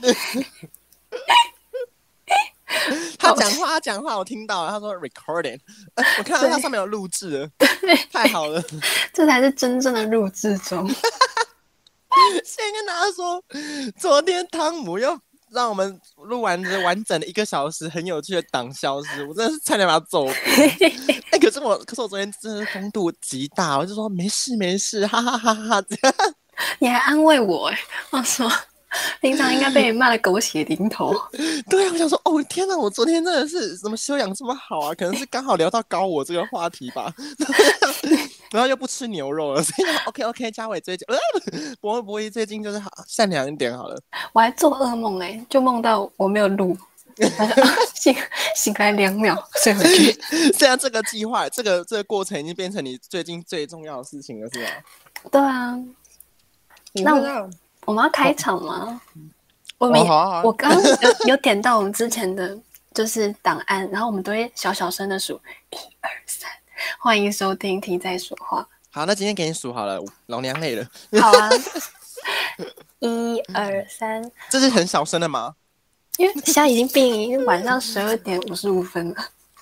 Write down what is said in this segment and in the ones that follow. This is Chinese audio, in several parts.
他讲话，他讲话，我听到了。他说 recording，我看到他上面有录制了，太好了，这才是真正的录制中。先跟大家说，昨天汤姆又让我们录完这完整的一个小时很有趣的党消失，我真的是差点把他揍。哎，可是我，可是我昨天真的风度极大，我就说没事没事，哈哈哈哈这样。你还安慰我哎，我说。平常应该被你骂的狗血淋头。对啊，我想说，哦天哪，我昨天真的是怎么修养这么好啊？可能是刚好聊到高我这个话题吧。然后又不吃牛肉了，所以 OK OK。嘉伟最近，呃，博博一最近就是好善良一点好了。我还做噩梦哎、欸，就梦到我没有录，醒醒来两秒睡回去。现在这个计划，这个这个过程已经变成你最近最重要的事情了，是吧？对啊。那我。我们要开场吗？我没，我刚刚有 有点到我们之前的就是档案，然后我们都会小小声的数一二三，欢迎收听听在说话。好，那今天给你数好了，老娘累了。好啊，一二三，这是很小声的吗？因为现在已经毕晚上十二点五十五分了。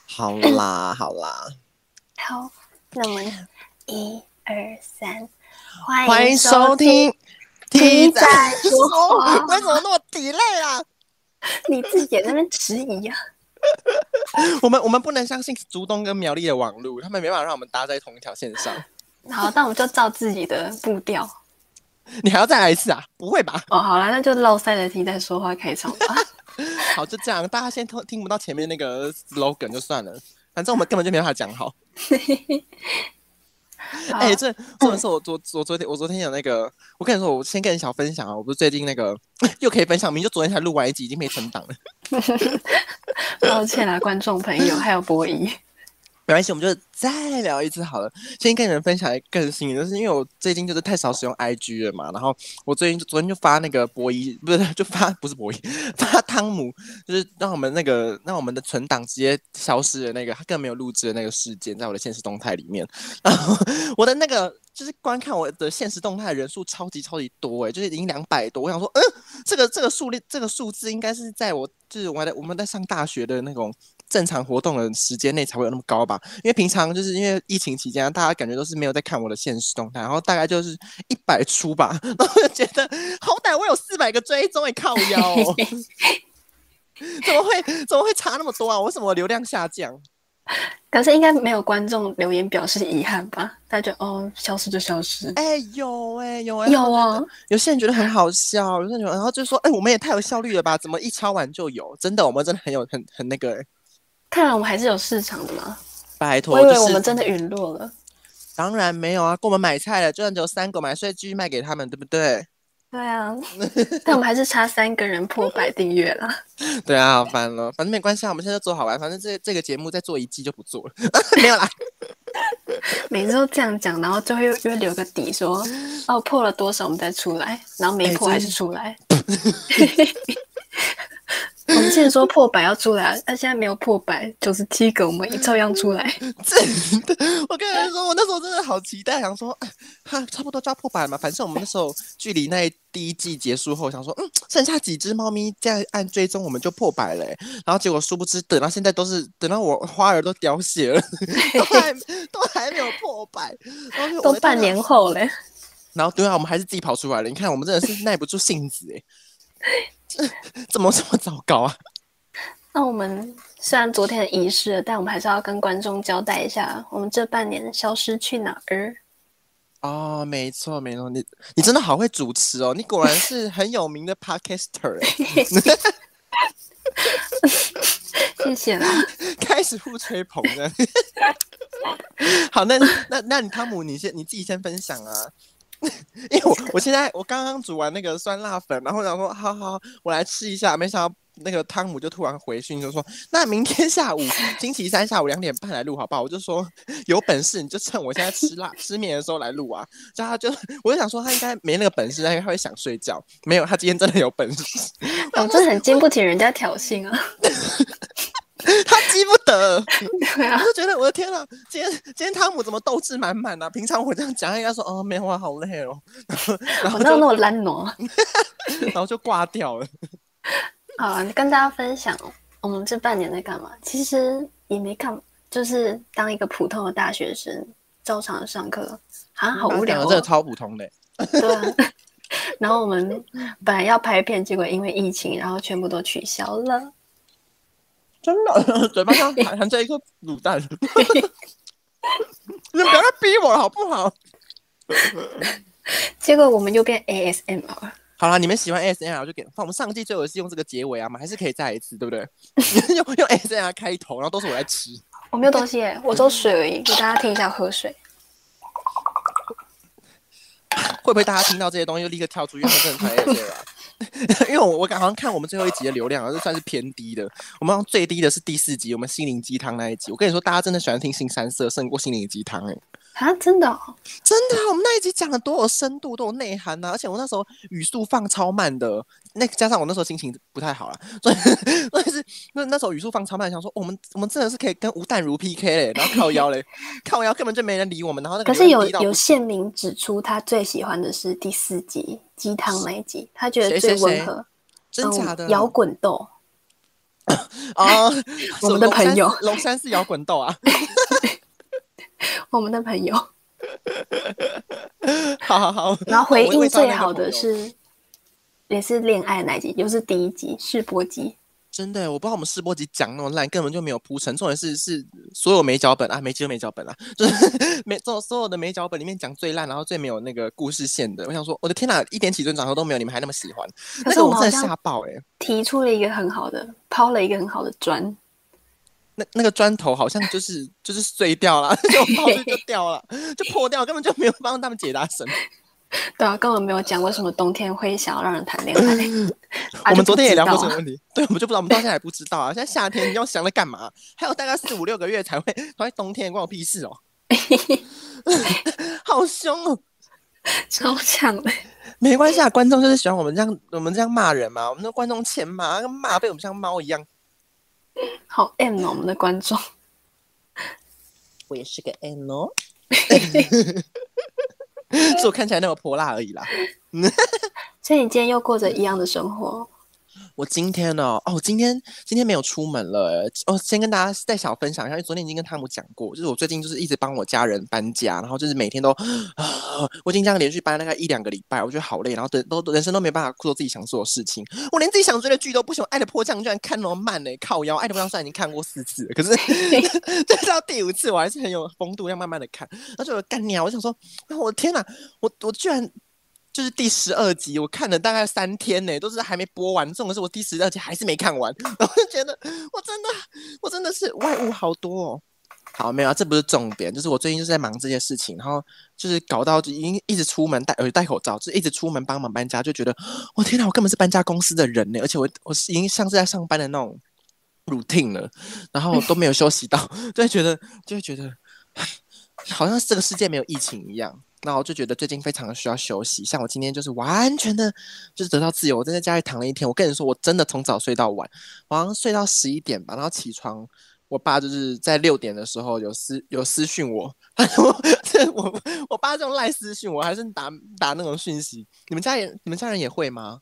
好啦，好啦，好，那我们一二三，欢迎收听。T 在说话，为什么那么 delay 啊？你自己也在那边迟疑啊？我们我们不能相信竹东跟苗栗的网路，他们没办法让我们搭在同一条线上。好，那我们就照自己的步调。你还要再来一次啊？不会吧？哦，好了，那就落赛的 T 在说话开场吧。好，就这样，大家先听听不到前面那个 slogan 就算了，反正我们根本就没办法讲好。哎、欸，这这的是我昨我昨天我昨天有那个，我跟你说，我先跟你小分享啊，我不是最近那个又可以分享，明就昨天才录完一集，已经没存档了。抱歉啦，观众朋友，还有博弈。没关系，我们就再聊一次好了。先跟你们分享一个更新，就是因为我最近就是太少使用 IG 了嘛，然后我最近昨天就发那个博弈，不是就发不是博弈，发汤姆，就是让我们那个让我们的存档直接消失的那个，他更没有录制的那个事件，在我的现实动态里面。然后我的那个就是观看我的现实动态人数超级超级多诶，就是已经两百多。我想说，嗯，这个这个数列这个数字应该是在我就是我在我们在上大学的那种。正常活动的时间内才会有那么高吧？因为平常就是因为疫情期间，大家感觉都是没有在看我的现实动态，然后大概就是一百出吧，然后就觉得好歹我有四百个追踪，也靠腰哦，怎么会怎么会差那么多啊？为什么流量下降？可是应该没有观众留言表示遗憾吧？大家就哦，消失就消失。哎、欸，有哎、欸，有哎、欸，有啊。有些人觉得很好笑，有些人然后就说，哎、欸，我们也太有效率了吧？怎么一敲完就有？真的，我们真的很有很很那个、欸。看来我们还是有市场的嘛？拜托，我以为我们真的陨落了。就是、当然没有啊，给我们买菜了，就算只有三个买，所以继续卖给他们，对不对？对啊，但我们还是差三个人破百订阅了。对啊，好烦了，反正没关系啊，我们现在做好玩，反正这这个节目再做一季就不做了，没有啦。每次都这样讲，然后最后又又留个底说，说哦破了多少我们再出来，然后没破还是出来。欸我们现在说破百要出来，但现在没有破百，九十七个，我们一照样出来。真的，我跟你说，我那时候真的好期待，想说，哈，差不多就要破百嘛。反正我们那时候距离那第一季结束后，想说，嗯，剩下几只猫咪这样按追踪，我们就破百了。然后结果殊不知，等到现在都是等到我花儿都凋谢了，都还 都还没有破百，都半年后嘞。然后对啊，我们还是自己跑出来了。你看，我们真的是耐不住性子哎。怎么这么糟糕啊？那我们虽然昨天的仪式，但我们还是要跟观众交代一下，我们这半年消失去哪儿？哦，没错没错，你你真的好会主持哦，你果然是很有名的 podcaster。谢谢啦，开始互吹捧了。好，那那那你汤姆，你先你自己先分享啊。因为我我现在我刚刚煮完那个酸辣粉，然后想说好好，我来吃一下，没想到那个汤姆就突然回讯，就说那明天下午 星期三下午两点半来录好不好？我就说有本事你就趁我现在吃辣 吃面的时候来录啊！叫他就我就想说他应该没那个本事，因为他会想睡觉。没有，他今天真的有本事。我真的很经不起人家挑衅啊！他记不得，对啊，我就觉得我的天啊，今天今天汤姆怎么斗志满满呢？平常我这样讲，应该说哦，没有啊，好累哦，然后然后就那么懒惰，然后就挂掉了。好，跟大家分享我们这半年在干嘛？其实也没干嘛，就是当一个普通的大学生，照常上课，好像好无聊、哦。这个超普通的。对啊。然后我们本来要拍片，结果因为疫情，然后全部都取消了。真的，嘴巴上含着一颗卤蛋。你们不要再逼我了，好不好？结果我们又变 ASMR。好了，你们喜欢 ASMR 就给。我们上季最后是用这个结尾啊嘛，还是可以再一次，对不对？用用 ASMR 开头，然后都是我在吃。我没有东西耶，我只有水而已，给大家听一下喝水。会不会大家听到这些东西就立刻跳出去？因为真的太 ASMR 啊！因为我我好像看我们最后一集的流量，而是算是偏低的。我们最低的是第四集，我们心灵鸡汤那一集。我跟你说，大家真的喜欢听新三色胜过心灵鸡汤哎。啊，真的、哦，真的，我们那一集讲的多有深度，多有内涵呐、啊！而且我那时候语速放超慢的，那加上我那时候心情不太好了，所以所以是那那时候语速放超慢，想说我们 我们真的是可以跟吴淡如 PK 嘞，然后靠腰嘞，靠腰根本就没人理我们，然后那个可是有有线民指出他最喜欢的是第四集鸡汤那一集，他觉得最温和，真假的？摇滚豆。啊 我们的朋友。龙山是摇滚豆啊。我们的朋友，好好好。然后回应最好的是，也是恋爱那集，又、就是第一集试播集。真的，我不知道我们试播集讲那么烂，根本就没有铺陈。重点是是所有没脚本啊，没机会没脚本啊，就是 没所所有的没脚本里面讲最烂，然后最没有那个故事线的。我想说，我的天哪，一点起尊长头都没有，你们还那么喜欢？可是我真的吓爆哎！提出了一个很好的，抛了一个很好的砖。那那个砖头好像就是就是碎掉了，就 抛就就掉了，就破掉，根本就没有帮他们解答什么。对啊，根本没有讲为什么冬天会想要让人谈恋爱。我们昨天也聊过这个问题，对，我们就不知道，我们到现在还不知道啊。现在夏天你要想着干嘛？还有大概四五六个月才会，才会冬天关我屁事哦。好凶哦，超强的。没关系啊，观众就是喜欢我们这样，我们这样骂人嘛。我们的观众欠骂，跟骂被我们像猫一样。好 M 哦，我们的观众，我也是个 M 哦，是我看起来那么泼辣而已啦。所以你今天又过着一样的生活。我今天呢？哦，今天今天没有出门了。哦，先跟大家再小分享一下，因为昨天已经跟汤姆讲过，就是我最近就是一直帮我家人搬家，然后就是每天都啊，我已经这样连续搬大概一两个礼拜，我觉得好累，然后都都人生都没办法做自己想做的事情，我连自己想追的剧都不行，《爱的迫降》居然看那么慢呢，靠腰，《爱的迫降》虽然已经看过四次了，可是这 到第五次我还是很有风度，要慢慢的看。然后就干鸟，我想说，我的天哪，我我居然。就是第十二集，我看了大概三天呢，都是还没播完。重点是我第十二集还是没看完，我就觉得我真的，我真的是外物好多哦。好，没有啊，这不是重点，就是我最近就是在忙这些事情，然后就是搞到已经一直出门戴呃戴口罩，就一直出门帮忙搬家，就觉得我天哪，我根本是搬家公司的人呢，而且我我是已经像是在上班的那种 routine 了，然后都没有休息到，就会觉得就会觉得 好像这个世界没有疫情一样。那我就觉得最近非常的需要休息，像我今天就是完全的，就是得到自由。我在家里躺了一天，我跟你说，我真的从早睡到晚，晚上睡到十一点吧，然后起床，我爸就是在六点的时候有私有私讯我，他我我我爸这种赖私讯我，还是打打那种讯息。你们家人你们家人也会吗？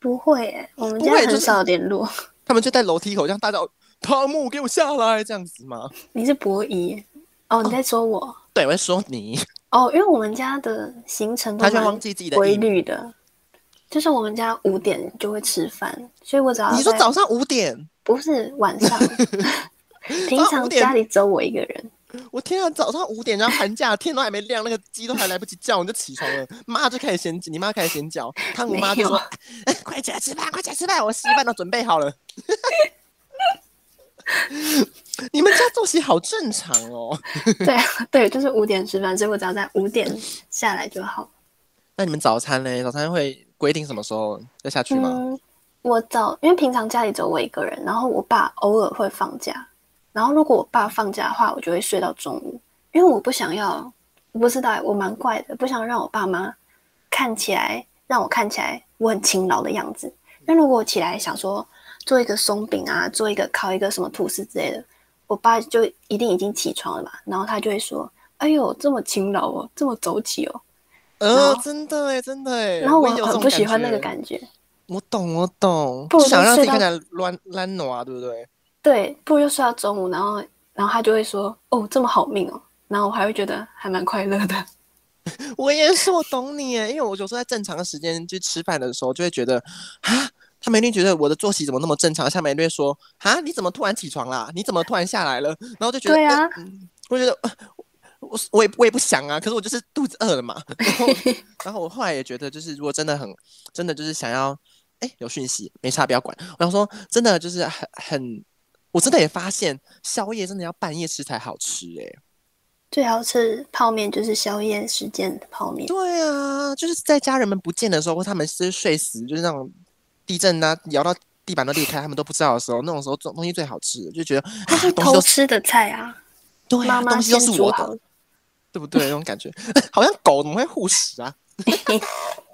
不会、欸，我们家很少联络。他们就在楼梯口这样大叫：“汤姆，给我下来！”这样子吗？你是博弈哦？你在说我？哦、对，我在说你。哦，因为我们家的行程都蛮规律的，就是我们家五点就会吃饭，所以我只要你说早上五点不是晚上，平常家里只有我一个人。我天啊，早上五点，然后寒假天都还没亮，那个鸡都还来不及叫，你就起床了，妈就开始嫌，你妈开始嫌脚，汤姆妈就说：“ 哎，快起来吃饭，快起来吃饭，我稀饭都准备好了。” 你们家作息好正常哦。对啊，对，就是五点吃饭，所以我只要在五点下来就好。那你们早餐呢？早餐会规定什么时候要下去吗？嗯，我早，因为平常家里只有我一个人，然后我爸偶尔会放假，然后如果我爸放假的话，我就会睡到中午，因为我不想要，我不知道，我蛮怪的，不想让我爸妈看起来让我看起来我很勤劳的样子。那如果我起来想说做一个松饼啊，做一个烤一个什么吐司之类的。我爸就一定已经起床了吧，然后他就会说：“哎呦，这么勤劳哦，这么早起哦。”呃，真的哎，真的哎。然后我很不喜欢那个感觉。我懂，我懂，不想让自己看起来乱懒惰啊，对不对？对，不如就睡到中午，然后然后他就会说：“哦，这么好命哦。”然后我还会觉得还蛮快乐的。我也是，我懂你耶，因为我有时候在正常的时间去吃饭的时候，就会觉得啊，他们一定觉得我的作息怎么那么正常，下面一定会说啊，你怎么突然起床啦？你怎么突然下来了？然后就觉得，对啊，呃、我觉得我我也我也不想啊，可是我就是肚子饿了嘛。然后，然后我后来也觉得，就是如果真的很真的就是想要，哎，有讯息没差，不要管。然后说，真的就是很很，我真的也发现宵夜真的要半夜吃才好吃哎。最好吃泡面就是宵夜时间的泡面。对啊，就是在家人们不见的时候，或他们是睡死，就是那种地震啊，摇到地板都裂开，他们都不知道的时候，那种时候东西最好吃，就觉得它是偷吃的菜啊。对啊，妈妈东西都是我的，对不对？那种感觉，好像狗怎么会护食啊？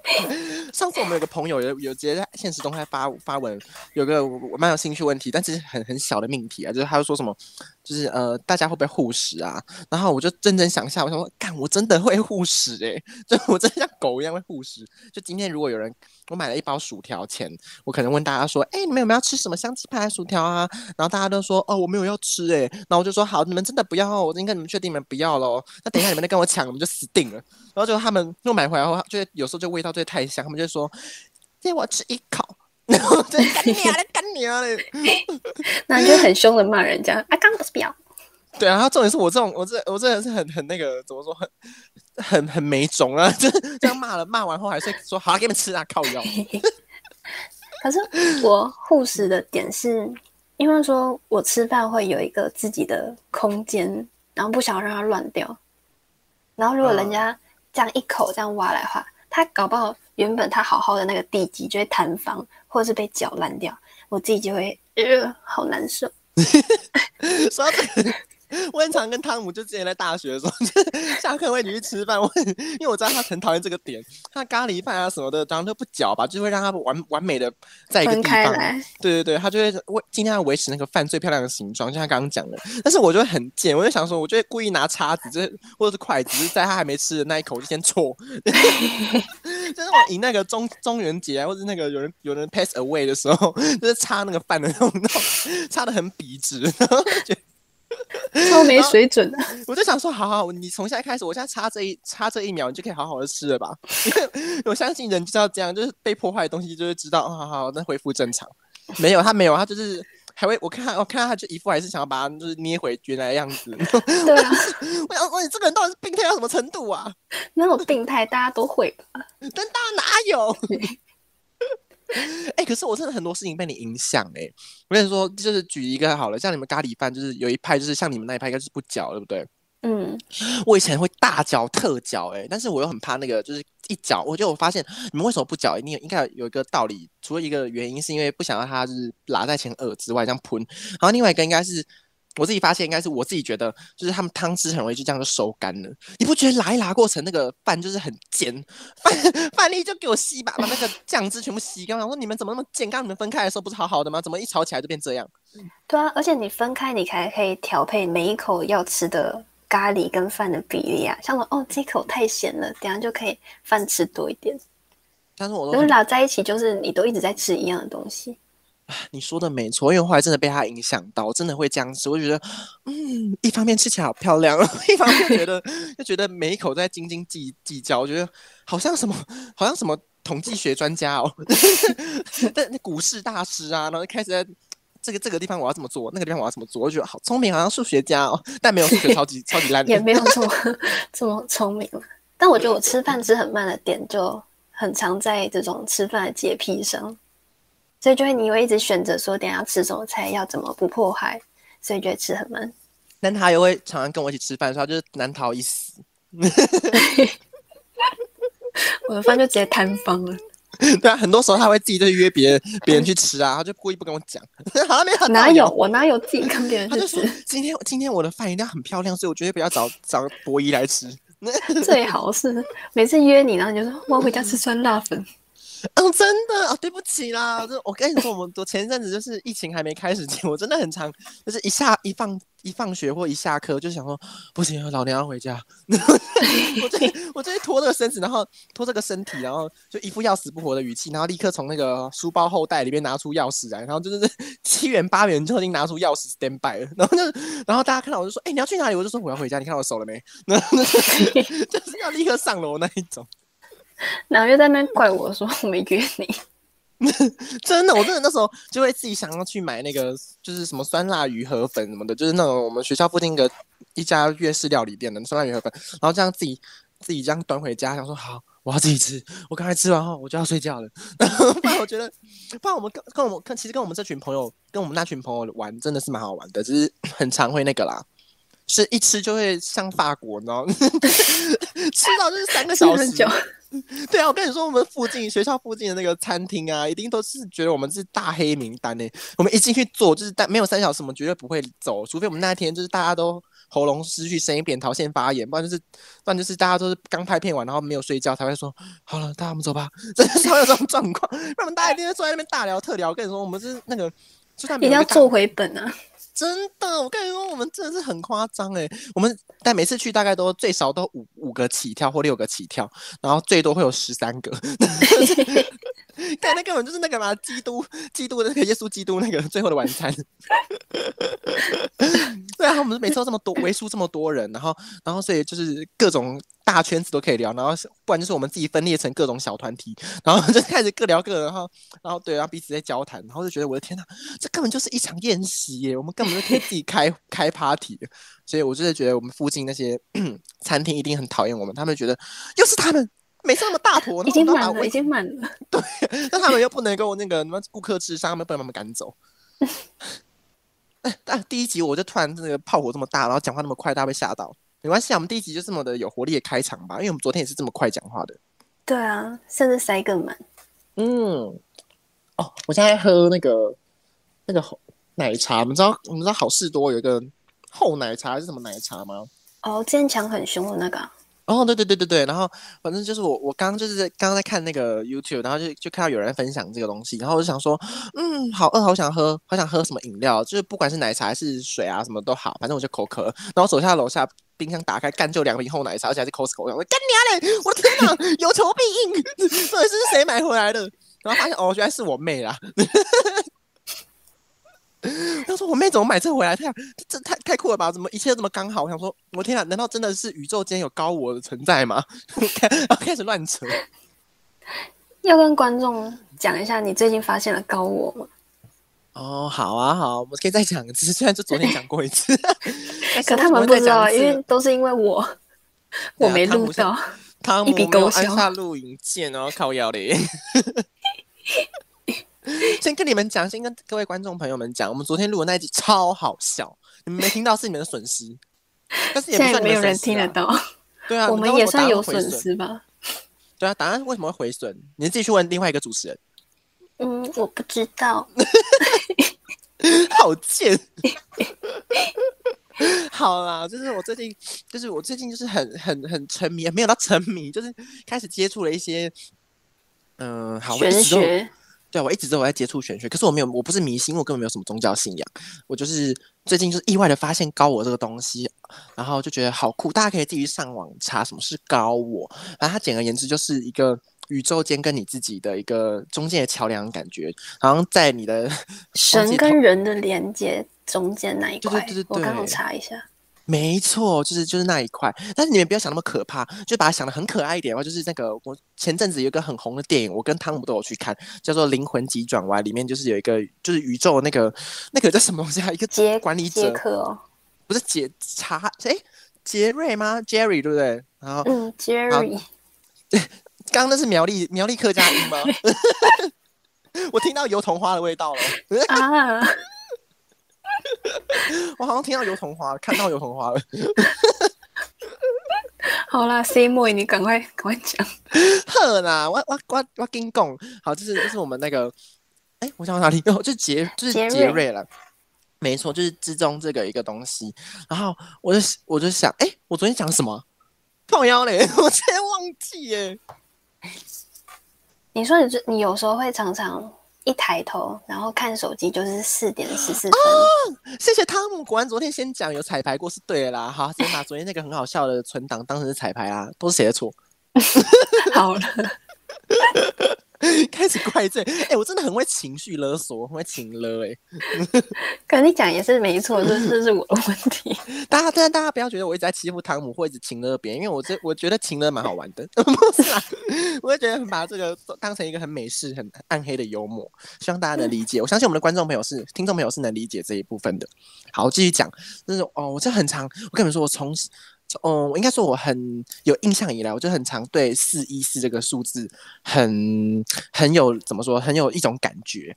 上次我们有个朋友有有直接在现实动态发发文，有个我蛮有兴趣问题，但其实很很小的命题啊，就是他就说什么，就是呃大家会不会护食啊？然后我就认真想一下，我想说，干我真的会护食诶，就我真的像狗一样会护食。就今天如果有人我买了一包薯条钱，我可能问大家说，哎、你们有没有要吃什么香鸡排薯条啊？然后大家都说哦我没有要吃诶。然后我就说好，你们真的不要，我应该你们确定你们不要喽？那等一下你们再跟我抢，我们就死定了。然后就他们又买回来后，就有时候就味道就太香，他们就说：“借我吃一口。”然后就干你啊，干你啊！那你就很凶的骂人家：“啊，刚不是不要。”对啊，然后重点是我这种，我这我这人是很很那个，怎么说，很很很没种啊！就这样骂了，骂完后还是说：“好、啊，给你们吃啊，靠腰。”可是我护食的点是，因为说我吃饭会有一个自己的空间，然后不想让它乱掉。然后如果人家这样一口这样挖来的话，他搞不好原本他好好的那个地基就会坍方，或者是被搅烂掉，我自己就会呃好难受。啥我很常跟汤姆，就之前在大学的时候，就下课会一起去吃饭。我因为我知道他很讨厌这个点，他咖喱饭啊什么的，当然都不搅吧，就会让他完完美的在一个地方。对对对，他就会为尽量要维持那个饭最漂亮的形状，就像刚刚讲的。但是我就会很贱，我就想说，我就会故意拿叉子，就是或者是筷子，就是在他还没吃的那一口就先戳，就是我以那个中中元节啊，或者那个有人有人 pass away 的时候，就是插那个饭的那种，那种插的很笔直，然后就。超没水准的，我就想说，好好，你从现在开始，我现在插这一插这一秒，你就可以好好的吃了吧？因为我相信人就是要这样，就是被破坏的东西就会知道，好好好，那恢复正常。没有，他没有，他就是还会，我看他，我看到他就一副还是想要把它就是捏回原来的样子。对啊，我想说，你这个人到底是病态到什么程度啊？那种病态大家都会吧？但大家哪有？哎、欸，可是我真的很多事情被你影响哎！我跟你说，就是举一个好了，像你们咖喱饭，就是有一派就是像你们那一派，应该是不搅，对不对？嗯，我以前会大搅特搅哎，但是我又很怕那个，就是一搅，我就我发现你们为什么不搅？你应该有一个道理，除了一个原因是因为不想让它就是拉在前耳之外这样喷，然后另外一个应该是。我自己发现应该是我自己觉得，就是他们汤汁很容易就这样就收干了。你不觉得拉一拉过程那个饭就是很尖？饭饭粒就给我吸吧，把那个酱汁全部吸干。我说你们怎么那么贱？刚你们分开的时候不是好好的吗？怎么一吵起来就变这样？对啊，而且你分开，你还可以调配每一口要吃的咖喱跟饭的比例啊。像说哦，这口太咸了，等下就可以饭吃多一点。但是我都拉在一起，就是你都一直在吃一样的东西。你说的没错，因为后来真的被他影响到，真的会这样吃。我觉得，嗯，一方面吃起来好漂亮，一方面觉得就觉得每一口都在斤斤计计较。我觉得好像什么，好像什么统计学专家哦，但那股市大师啊，然后开始在这个这个地方我要怎么做，那个地方我要怎么做，我觉得好聪明，好像数学家哦，但没有数学超级超级烂，也没有这么 这么聪明。但我觉得我吃饭吃很慢的点，就很常在这种吃饭的洁癖上。所以就会，你会一直选择说，等下要吃什么菜，要怎么不破坏，所以就会吃很慢。但他也会常常跟我一起吃饭，所以他就是难逃一死。我的饭就直接摊方了。对啊，很多时候他会自己就约别人，别人去吃啊，他就故意不跟我讲。好像没有，哪有我哪有自己跟别人去吃？他就说今天今天我的饭一定要很漂亮，所以我绝对不要找找博弈来吃。最好是每次约你，然后你就说我要回家吃酸辣粉。嗯，真的哦，对不起啦，就我跟你说，我们我前一阵子就是疫情还没开始前，我真的很常，就是一下一放一放学或一下课，就想说不行，老娘要回家。我就 我就拖这个身子，然后拖这个身体，然后就一副要死不活的语气，然后立刻从那个书包后袋里面拿出钥匙来，然后就是 七元八元就已经拿出钥匙 stand by 了，然后就然后大家看到我就说，哎、欸，你要去哪里？我就说我要回家，你看我手了没？然后就是要立刻上楼那一种。然后又在那怪我说我没约你，真的，我真的那时候就会自己想要去买那个，就是什么酸辣鱼河粉什么的，就是那种我们学校附近的一家粤式料理店的酸辣鱼河粉，然后这样自己自己这样端回家，想说好，我要自己吃，我刚才吃完后我就要睡觉了。然后不然我觉得，不然我们跟跟我们跟其实跟我们这群朋友跟我们那群朋友玩真的是蛮好玩的，只是 很常会那个啦。是一吃就会像法国，你知道吗？吃到就是三个小时。对啊，我跟你说，我们附近学校附近的那个餐厅啊，一定都是觉得我们是大黑名单呢。我们一进去坐，就是但没有三小时，我们绝对不会走，除非我们那一天就是大家都喉咙失去声音，扁桃腺发炎，不然就是不然就是大家都是刚拍片完，然后没有睡觉才会说好了，大家我们走吧。真的是会有这种状况，不然我们大家一定会坐在那边大聊特聊。我跟你说，我们是那个就算一定要做回本啊。真的，我跟你说，我们真的是很夸张哎！我们但每次去大概都最少都五五个起跳或六个起跳，然后最多会有十三个。但那根本就是那个嘛，基督基督的那个耶稣基督那个最后的晚餐。对啊，我们每次都这么多，为数这么多人，然后然后所以就是各种。大圈子都可以聊，然后不然就是我们自己分裂成各种小团体，然后就开始各聊各的，然后然后对，然后彼此在交谈，然后就觉得我的天哪，这根本就是一场宴席耶！我们根本就可以自己开开 party，所以我就是觉得我们附近那些 餐厅一定很讨厌我们，他们觉得又是他们每次那么大坨，已经满了，已经满了，对，但他们又不能够那个什么顾客至上，他们不能把他们赶走。但第一集我就突然那个炮火这么大，然后讲话那么快，大家被吓到。没关系啊，我们第一集就这么的有活力的开场吧，因为我们昨天也是这么快讲话的。对啊，甚至塞更满。嗯，哦，我现在喝那个那个奶茶，我们知道我们知道好事多有一个厚奶茶还是什么奶茶吗？哦，之前抢很凶的那个。哦，对对对对对，然后反正就是我我刚刚就是刚刚在看那个 YouTube，然后就就看到有人分享这个东西，然后我就想说，嗯，好饿，好想喝，好想喝什么饮料，就是不管是奶茶还是水啊，什么都好，反正我就口渴。然后走下楼下冰箱打开，干就两瓶厚奶茶，而且还是 Costco，我干你娘嘞！我的天哪，有求必应，到底是谁买回来的？然后发现哦，原来是我妹啦。他说：“我妹怎么买这回来？太这太太酷了吧？怎么一切都这么刚好？我想说，我天啊，难道真的是宇宙间有高我的存在吗？”然后开始乱扯。要跟观众讲一下，你最近发现了高我吗？哦，好啊，好，我们可以再讲一次。虽然就昨天讲过一次，可他们不知道，因为都是因为我我没录到，他们没有按下录影键，然后靠腰嘞。先跟你们讲，先跟各位观众朋友们讲，我们昨天录的那一集超好笑，你们没听到是你们的损失，但是也不算、啊、没有人听得到。对啊，我们也算有损失吧？对啊，答案为什么会回损？你自己去问另外一个主持人。嗯，我不知道。好贱贱。好啦，就是我最近，就是我最近就是很很很沉迷，没有到沉迷，就是开始接触了一些，嗯、呃，好玄学。对，我一直都有在接触玄学，可是我没有，我不是迷信，我根本没有什么宗教信仰。我就是最近就是意外的发现高我这个东西，然后就觉得好酷，大家可以自己上网查什么是高我。然后它简而言之就是一个宇宙间跟你自己的一个中间的桥梁感觉，好像在你的 神跟人的连接中间那一块。对对对对对，我刚好查一下。没错，就是就是那一块，但是你们不要想那么可怕，就把它想的很可爱一点的话，就是那个我前阵子有一个很红的电影，我跟汤姆都有去看，叫做《灵魂急转弯》，里面就是有一个就是宇宙那个那个叫什么东西啊？一个杰管理者，哦，不是杰查哎，杰瑞吗？Jerry 对不对？然后嗯，Jerry，刚刚那是苗栗苗栗客家音吗？我听到油桐花的味道了 啊！我好像听到油桐花，看到油桐花了。好啦，C 妹，你赶快赶快讲。呵啦，我我我我跟你讲，好，这是就是我们那个，哎、欸，我想到哪里？哦，就杰就是杰瑞了。没错，就是之中这个一个东西。然后我就我就想，哎、欸，我昨天讲什么？泡腰嘞，我直接忘记耶。你说你这你有时候会常常一抬头，然后看手机就是四点十四分。哦，谢谢汤姆，果然昨天先讲有彩排过是对的啦。好，先把昨天那个很好笑的存档当成是彩排啊，都是谁的错？好了。开始怪罪，哎、欸，我真的很会情绪勒索，很会情勒、欸，哎。可你讲也是没错，这这是我的问题。大家，但大家不要觉得我一直在欺负汤姆，或者情勒别人，因为我这我觉得情勒蛮好玩的，不是啊？我会觉得把这个当成一个很美式、很暗黑的幽默，希望大家能理解。我相信我们的观众朋友是、听众朋友是能理解这一部分的。好，继续讲，就是哦，我这很长，我跟你们说，我从。哦，我应该说我很有印象以来，我就很常对四一四这个数字很很有怎么说，很有一种感觉。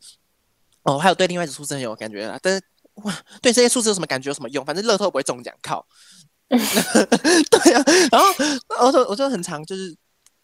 哦，还有对另外一组数字很有感觉啦。但是哇，对这些数字有什么感觉？有什么用？反正乐透不会中奖，靠。对啊，然后我就我就很常就是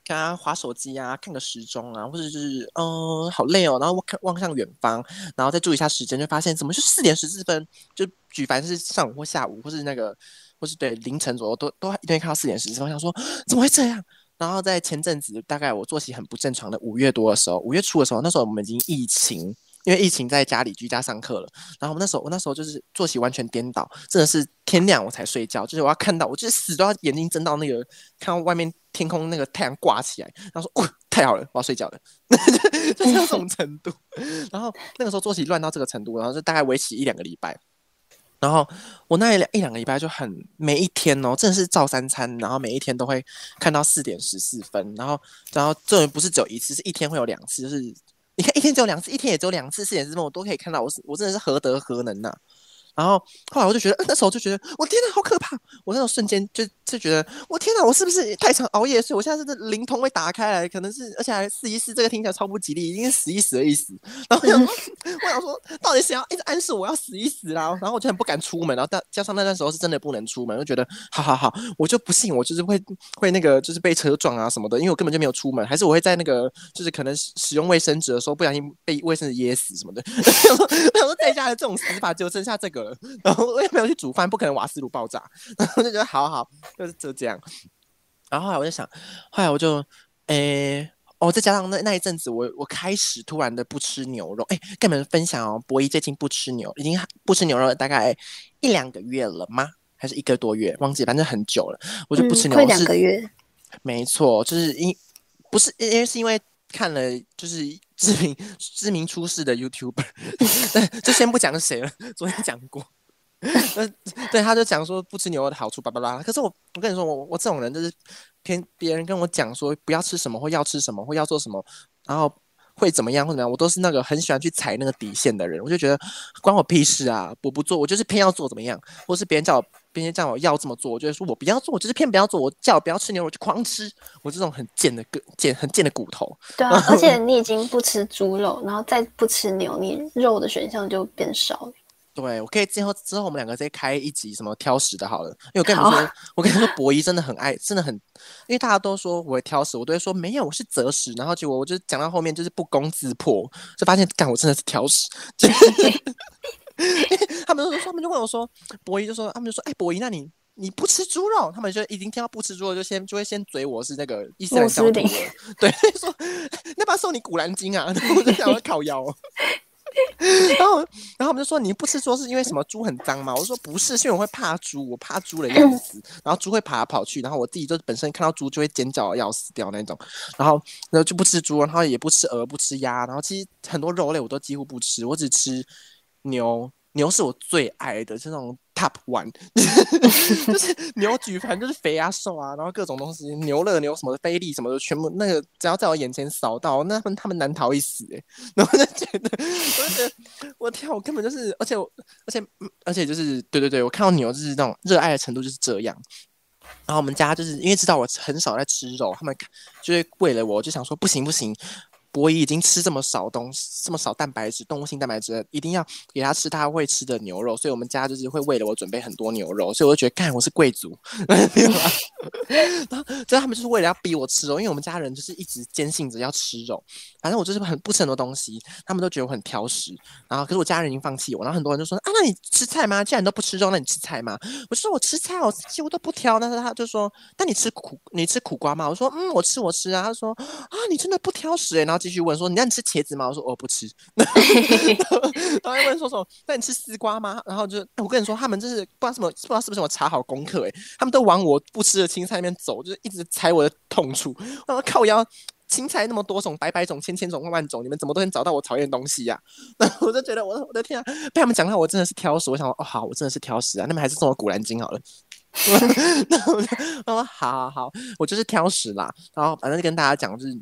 跟他划手机啊，看个时钟啊，或者就是嗯，好累哦，然后我看望向远方，然后再注意一下时间，就发现怎么就四点十四分？就举凡是上午或下午，或是那个。或是对凌晨左右都都一天看到四点十四分，我想说怎么会这样？然后在前阵子，大概我作息很不正常的五月多的时候，五月初的时候，那时候我们已经疫情，因为疫情在家里居家上课了。然后我们那时候，我那时候就是作息完全颠倒，真的是天亮我才睡觉，就是我要看到，我就是死都要眼睛睁到那个看到外面天空那个太阳挂起来，然后说，哦，太好了，我要睡觉了，就是那种程度。然后那个时候作息乱到这个程度，然后就大概维持一两个礼拜。然后我那一两一两个礼拜就很每一天哦，真的是照三餐，然后每一天都会看到四点十四分，然后然后这也不是只有一次，是一天会有两次，就是你看一天只有两次，一天也只有两次四点十四分，我都可以看到，我是我真的是何德何能呐、然后后来我就觉得，那时候就觉得，我天呐，好可怕！我那种瞬间就就觉得，我天哪，我是不是太常熬夜所以？我现在是灵通会打开来，可能是，而且还试一试，这个听起来超不吉利，已经是死一死的意思。然后我想，我想说，到底谁要一直暗示我要死一死啦？然后我就很不敢出门，然后加加上那段时候是真的不能出门，就觉得，好好好，我就不信我就是会会那个就是被车撞啊什么的，因为我根本就没有出门，还是我会在那个就是可能使用卫生纸的时候不小心被卫生纸噎死什么的。我想说，我想说在家的这种死法就剩下这个了。然后我也没有去煮饭，不可能瓦斯炉爆炸。然后就觉得好好，就是就这样。然后后来我就想，后来我就，诶，哦，再加上那那一阵子我，我我开始突然的不吃牛肉。诶，跟你们分享哦，博一最近不吃牛，已经不吃牛肉了大概一两个月了吗？还是一个多月？忘记，反正很久了。我就不吃牛肉，嗯、快两个月。没错，就是因不是因为是因为看了就是知名知名出事的 YouTuber，就先不讲是谁了，昨天讲过。对，他就讲说不吃牛肉的好处，巴拉巴拉。可是我，我跟你说，我我这种人就是偏别人跟我讲说不要吃什么或要吃什么或要做什么，然后会怎么样或怎么样，我都是那个很喜欢去踩那个底线的人。我就觉得关我屁事啊！我不做，我就是偏要做怎么样，或是别人叫我，别人叫我要这么做，我就说我不要做，我就是偏不要做。我叫我不要吃牛肉，就狂吃。我这种很贱的个贱，很贱的骨头。对啊，而且你已经不吃猪肉，然后再不吃牛，你肉的选项就变少了。对，我可以之后之后我们两个再开一集什么挑食的，好了。因为我跟你们说，我跟你说，博一真的很爱，真的很，因为大家都说我会挑食，我都会说没有，我是择食。然后结果我就讲到后面就是不攻自破，就发现干我真的是挑食。他们就说，他们就问我说，博一就说，他们就说，哎，博一，那你你不吃猪肉？他们就已经听到不吃猪肉，就先就会先嘴我是那个伊斯兰教徒。对，说 那把送你古兰经啊，我就想要烤腰。然后，然后我们就说，你不吃说是因为什么？猪很脏吗？我说不是，是因为我会怕猪，我怕猪的样子。然后猪会爬来跑去，然后我自己就本身看到猪就会尖叫要死掉那种。然后，然后就不吃猪，然后也不吃鹅，不吃鸭。然后其实很多肉类我都几乎不吃，我只吃牛。牛是我最爱的，这种 top one，就是牛举凡就是肥啊瘦啊，然后各种东西，牛肋牛什么的，菲力什么的，全部那个只要在我眼前扫到，那他们他们难逃一死哎，然后就觉得，我就觉得我天，我根本就是，而且我而且而且就是对对对，我看到牛就是那种热爱的程度就是这样，然后我们家就是因为知道我很少在吃肉，他们就是为了我就想说不行不行。博一已经吃这么少东西，这么少蛋白质，动物性蛋白质，一定要给他吃他会吃的牛肉。所以我们家就是会为了我准备很多牛肉，所以我就觉得，干，我是贵族，然后，所以他们就是为了要逼我吃肉，因为我们家人就是一直坚信着要吃肉。反正我就是很不吃很多东西，他们都觉得我很挑食。然后，可是我家人已经放弃我，然后很多人就说：“啊，那你吃菜吗？既然你都不吃肉，那你吃菜吗？”我说：“我吃菜，我几乎都不挑。”但是他就说：“那你吃苦，你吃苦瓜吗？”我说：“嗯，我吃，我吃啊。”他说：“啊，你真的不挑食诶。”然后继续问说，你让你吃茄子吗？我说我不吃。然后又问说什么？那你吃丝瓜吗？然后就我跟你说，他们就是不知道什么，不知道是不是我查好功课诶，他们都往我不吃的青菜那边走，就是一直踩我的痛处。我说靠腰。青菜那么多种，百百种、千千种、万万种，你们怎么都能找到我讨厌的东西呀、啊？然后我就觉得，我的我的天啊！被他们讲到，我真的是挑食。我想说，哦，好，我真的是挑食啊。那么还是送我古兰经好了。然后我说，好好好，我就是挑食啦。然后反正就跟大家讲，就是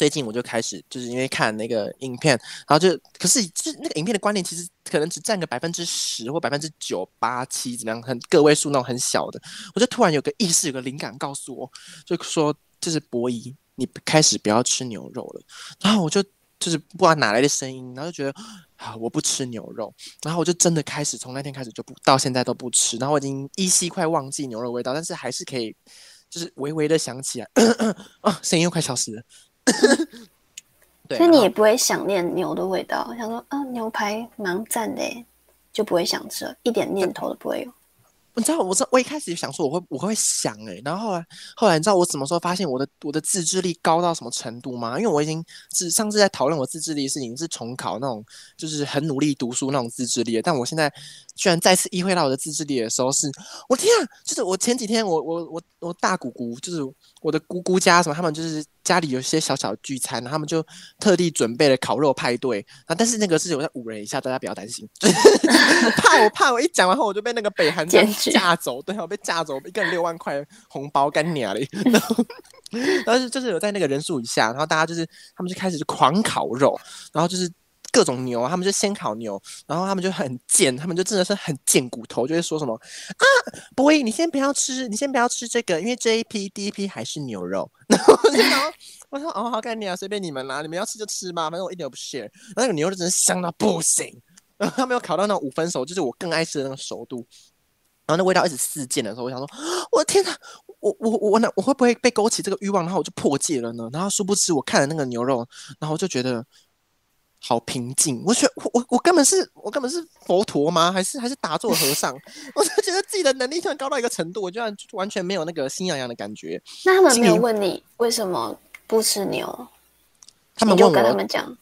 最近我就开始，就是因为看那个影片，然后就可是是那个影片的观念，其实可能只占个百分之十或百分之九八七，怎么样，很个位数那种很小的。我就突然有个意识，有个灵感，告诉我，就说这是博弈。你开始不要吃牛肉了，然后我就就是不知道哪来的声音，然后就觉得啊，我不吃牛肉，然后我就真的开始从那天开始就不到现在都不吃，然后我已经依稀快忘记牛肉味道，但是还是可以就是微微的想起来，啊，声音又快消失了。对，所以你也不会想念牛的味道，想说啊，牛排蛮赞的，就不会想吃了，一点念头都不会有。你知道，我我一开始想说我会我会想哎、欸，然后后来后来你知道我什么时候发现我的我的自制力高到什么程度吗？因为我已经是上次在讨论我自制力是已经是重考那种，就是很努力读书那种自制力。但我现在居然再次意会到我的自制力的时候是，是我天啊！就是我前几天我我我我大姑姑就是我的姑姑家什么，他们就是。家里有些小小聚餐，他们就特地准备了烤肉派对啊！但是那个是有在五人以下，大家不要担心。怕我怕我一讲完后我就被那个北韩架走，对，我被架走，一个人六万块红包干娘嘞！然后，然后就是有在那个人数以下，然后大家就是他们就开始就狂烤肉，然后就是。各种牛，他们就先烤牛，然后他们就很贱，他们就真的是很贱骨头，就会说什么啊，不会，你先不要吃，你先不要吃这个，因为这一批第一批还是牛肉。然后我就说，哦，好干你啊，随便你们啦，你们要吃就吃吧，反正我一点都不 share。那个牛肉真的香到不行，然后他们有烤到那五分熟，就是我更爱吃的那个熟度。然后那味道一直四溅的时候，我想说，我的天哪，我我我那我会不会被勾起这个欲望，然后我就破戒了呢？然后殊不知，我看了那个牛肉，然后就觉得。好平静，我觉得我我我根本是我根本是佛陀吗？还是还是打坐和尚？我就觉得自己的能力突然高到一个程度，我居然完全没有那个心痒痒的感觉。那他们没有问你为什么不吃牛？他们问我，跟他们讲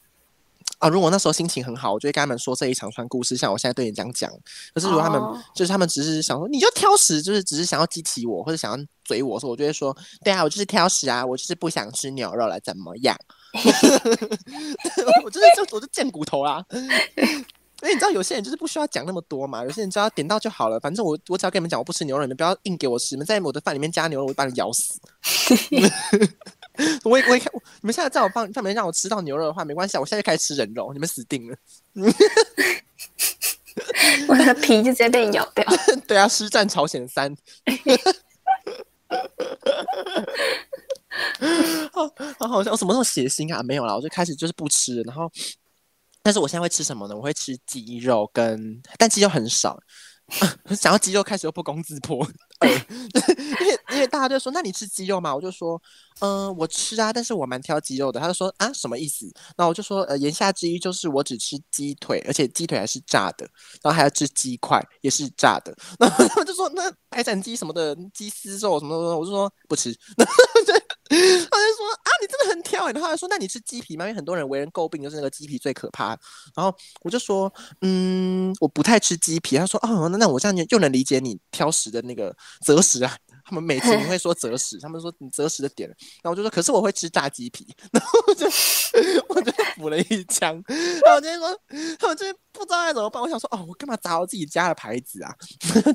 啊，如果那时候心情很好，我就会跟他们说这一长串故事，像我现在对你这样讲。可是如果他们、哦、就是他们只是想说你就挑食，就是只是想要激起我或者想要嘴我说，我就会说对啊，我就是挑食啊，我就是不想吃牛肉了，怎么样？我就是就我就贱骨头啦，因为你知道有些人就是不需要讲那么多嘛，有些人只要点到就好了。反正我我只要跟你们讲我不吃牛肉，你们不要硬给我吃。你们在我的饭里面加牛肉，我就把你咬死。我也我也看，你们现在在我饭上面让我吃到牛肉的话，没关系，我现在就开始吃人肉，你们死定了。我的皮就直接被你咬掉。对啊，师战朝鲜三。好，好好像我什么时候血腥啊？没有啦，我就开始就是不吃。然后，但是我现在会吃什么呢？我会吃鸡肉跟，但鸡肉很少。想要鸡肉，开始又不攻自破。为因为大家就说，那你吃鸡肉吗？我就说，嗯、我吃啊，但是我蛮挑鸡肉的。他就说啊，什么意思？那我就说，呃，言下之意就是我只吃鸡腿，而且鸡腿还是炸的，然后还要吃鸡块，也是炸的。然后他们就说，那白斩鸡什么的，鸡丝肉什么的，我就说不吃。然后就他就说啊，你真的很挑。然后他说，那你吃鸡皮吗？因为很多人为人诟病就是那个鸡皮最可怕。然后我就说，嗯，我不太吃鸡皮。他说，哦，那那我这样又能理解你挑食的那个。择食啊，他们每次你会说择食，他们说你择食的点，然后我就说，可是我会吃炸鸡皮，然后我就 我就补了一枪，然后我就说，他们就不知道该怎么办，我想说，哦，我干嘛砸我自己家的牌子啊？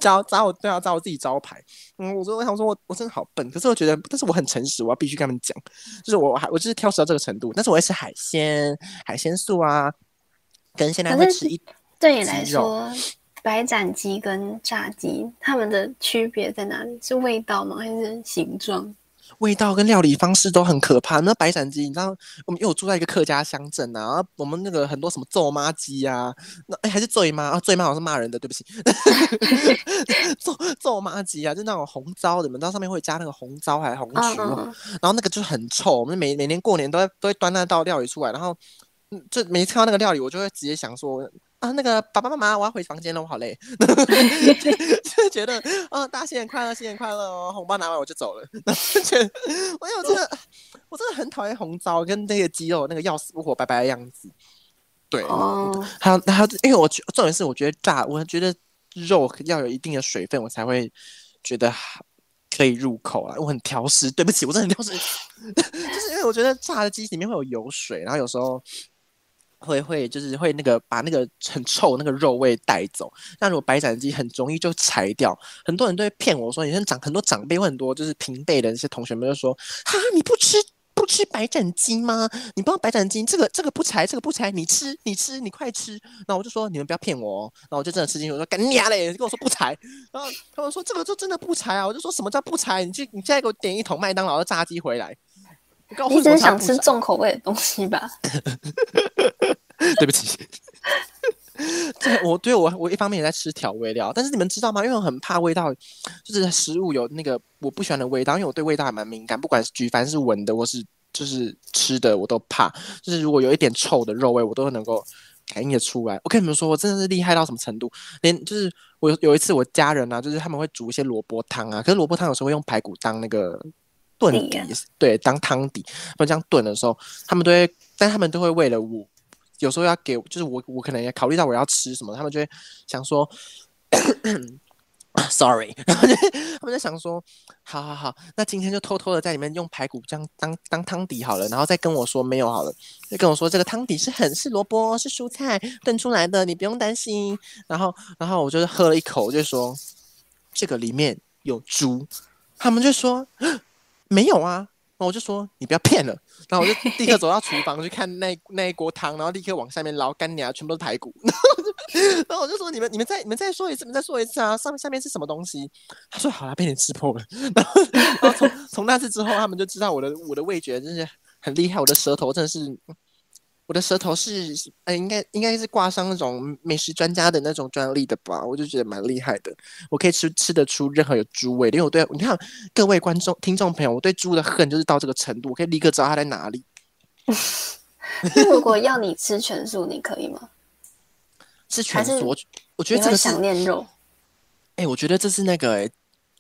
砸砸我对啊，砸我自己招牌。嗯，我说我想说我我真的好笨，可是我觉得，但是我很诚实，我要必须跟他们讲，就是我还我就是挑食到这个程度，但是我会吃海鲜，海鲜素啊，跟现在会吃一对你来说。白斩鸡跟炸鸡，它们的区别在哪里？是味道吗？还是形状？味道跟料理方式都很可怕。那白斩鸡，你知道，我们因为我住在一个客家乡镇啊，我们那个很多什么咒妈鸡啊，那哎还是醉妈啊，醉妈好像是骂人的，对不起。咒咒妈鸡啊，就那种红糟的，你们知道上面会加那个红糟还是红曲？Uh -huh. 然后那个就很臭，我们每每年过年都会都会端那道料理出来，然后。就每次看到那个料理，我就会直接想说啊，那个爸爸妈妈，我要回房间了，我好累，就觉得啊，大家新年快乐，新年快乐哦，红包拿完我就走了。然后觉得，哎呦，我真的，我真的很讨厌红糟跟那个鸡肉那个要死不活白白的样子。对，哦、还有还有，因为我觉重点是，我觉得炸，我觉得肉要有一定的水分，我才会觉得可以入口啊。我很挑食，对不起，我真的很挑食，就是因为我觉得炸的鸡里面会有油水，然后有时候会会就是会那个把那个很臭那个肉味带走。那如果白斩鸡很容易就柴掉，很多人都会骗我说，你像长很多长辈或很多就是平辈的那些同学们就说，哈，你不吃。不吃白斩鸡吗？你不知道白斩鸡这个这个不柴，这个不柴，你吃你吃你快吃。然后我就说你们不要骗我哦。然后我就真的吃进去，我说干你嘞，跟我说不柴。然后他们说这个就真的不柴啊。我就说什么叫不柴？你去你现在给我点一桶麦当劳的炸鸡回来。你只是想吃重口味的东西吧？对不起。这我对我我一方面也在吃调味料，但是你们知道吗？因为我很怕味道，就是食物有那个我不喜欢的味道，因为我对味道还蛮敏感，不管是举凡是闻的或是就是吃的，我都怕。就是如果有一点臭的肉味，我都能够感应得出来。我跟你们说，我真的是厉害到什么程度？连就是我有有一次我家人啊，就是他们会煮一些萝卜汤啊，可是萝卜汤有时候会用排骨当那个炖底，啊、对，当汤底。他们这样炖的时候，他们都会，但他们都会为了我。有时候要给，就是我我可能也考虑到我要吃什么，他们就会想说，sorry，然后就他们就想说，好好好，那今天就偷偷的在里面用排骨这样当当汤底好了，然后再跟我说没有好了，就跟我说这个汤底是很是萝卜是蔬菜炖出来的，你不用担心。然后然后我就喝了一口，就说这个里面有猪，他们就说 没有啊。我就说你不要骗了，然后我就立刻走到厨房去看那那一锅汤，然后立刻往下面捞，干娘全部都是排骨，然后，然后我就说你们你们再你们再说一次，你们再说一次啊，上面下面是什么东西？他说好了，被你吃破了。然后，然后从从那次之后，他们就知道我的我的味觉真是很厉害，我的舌头真的是。我的舌头是，呃，应该应该是挂上那种美食专家的那种专利的吧？我就觉得蛮厉害的，我可以吃吃得出任何有猪味，因为我对你看各位观众、听众朋友，我对猪的恨就是到这个程度，我可以立刻知道它在哪里。那如果要你吃全素，你可以吗？吃全素，我我觉得这个想念肉。哎、欸，我觉得这是那个、欸。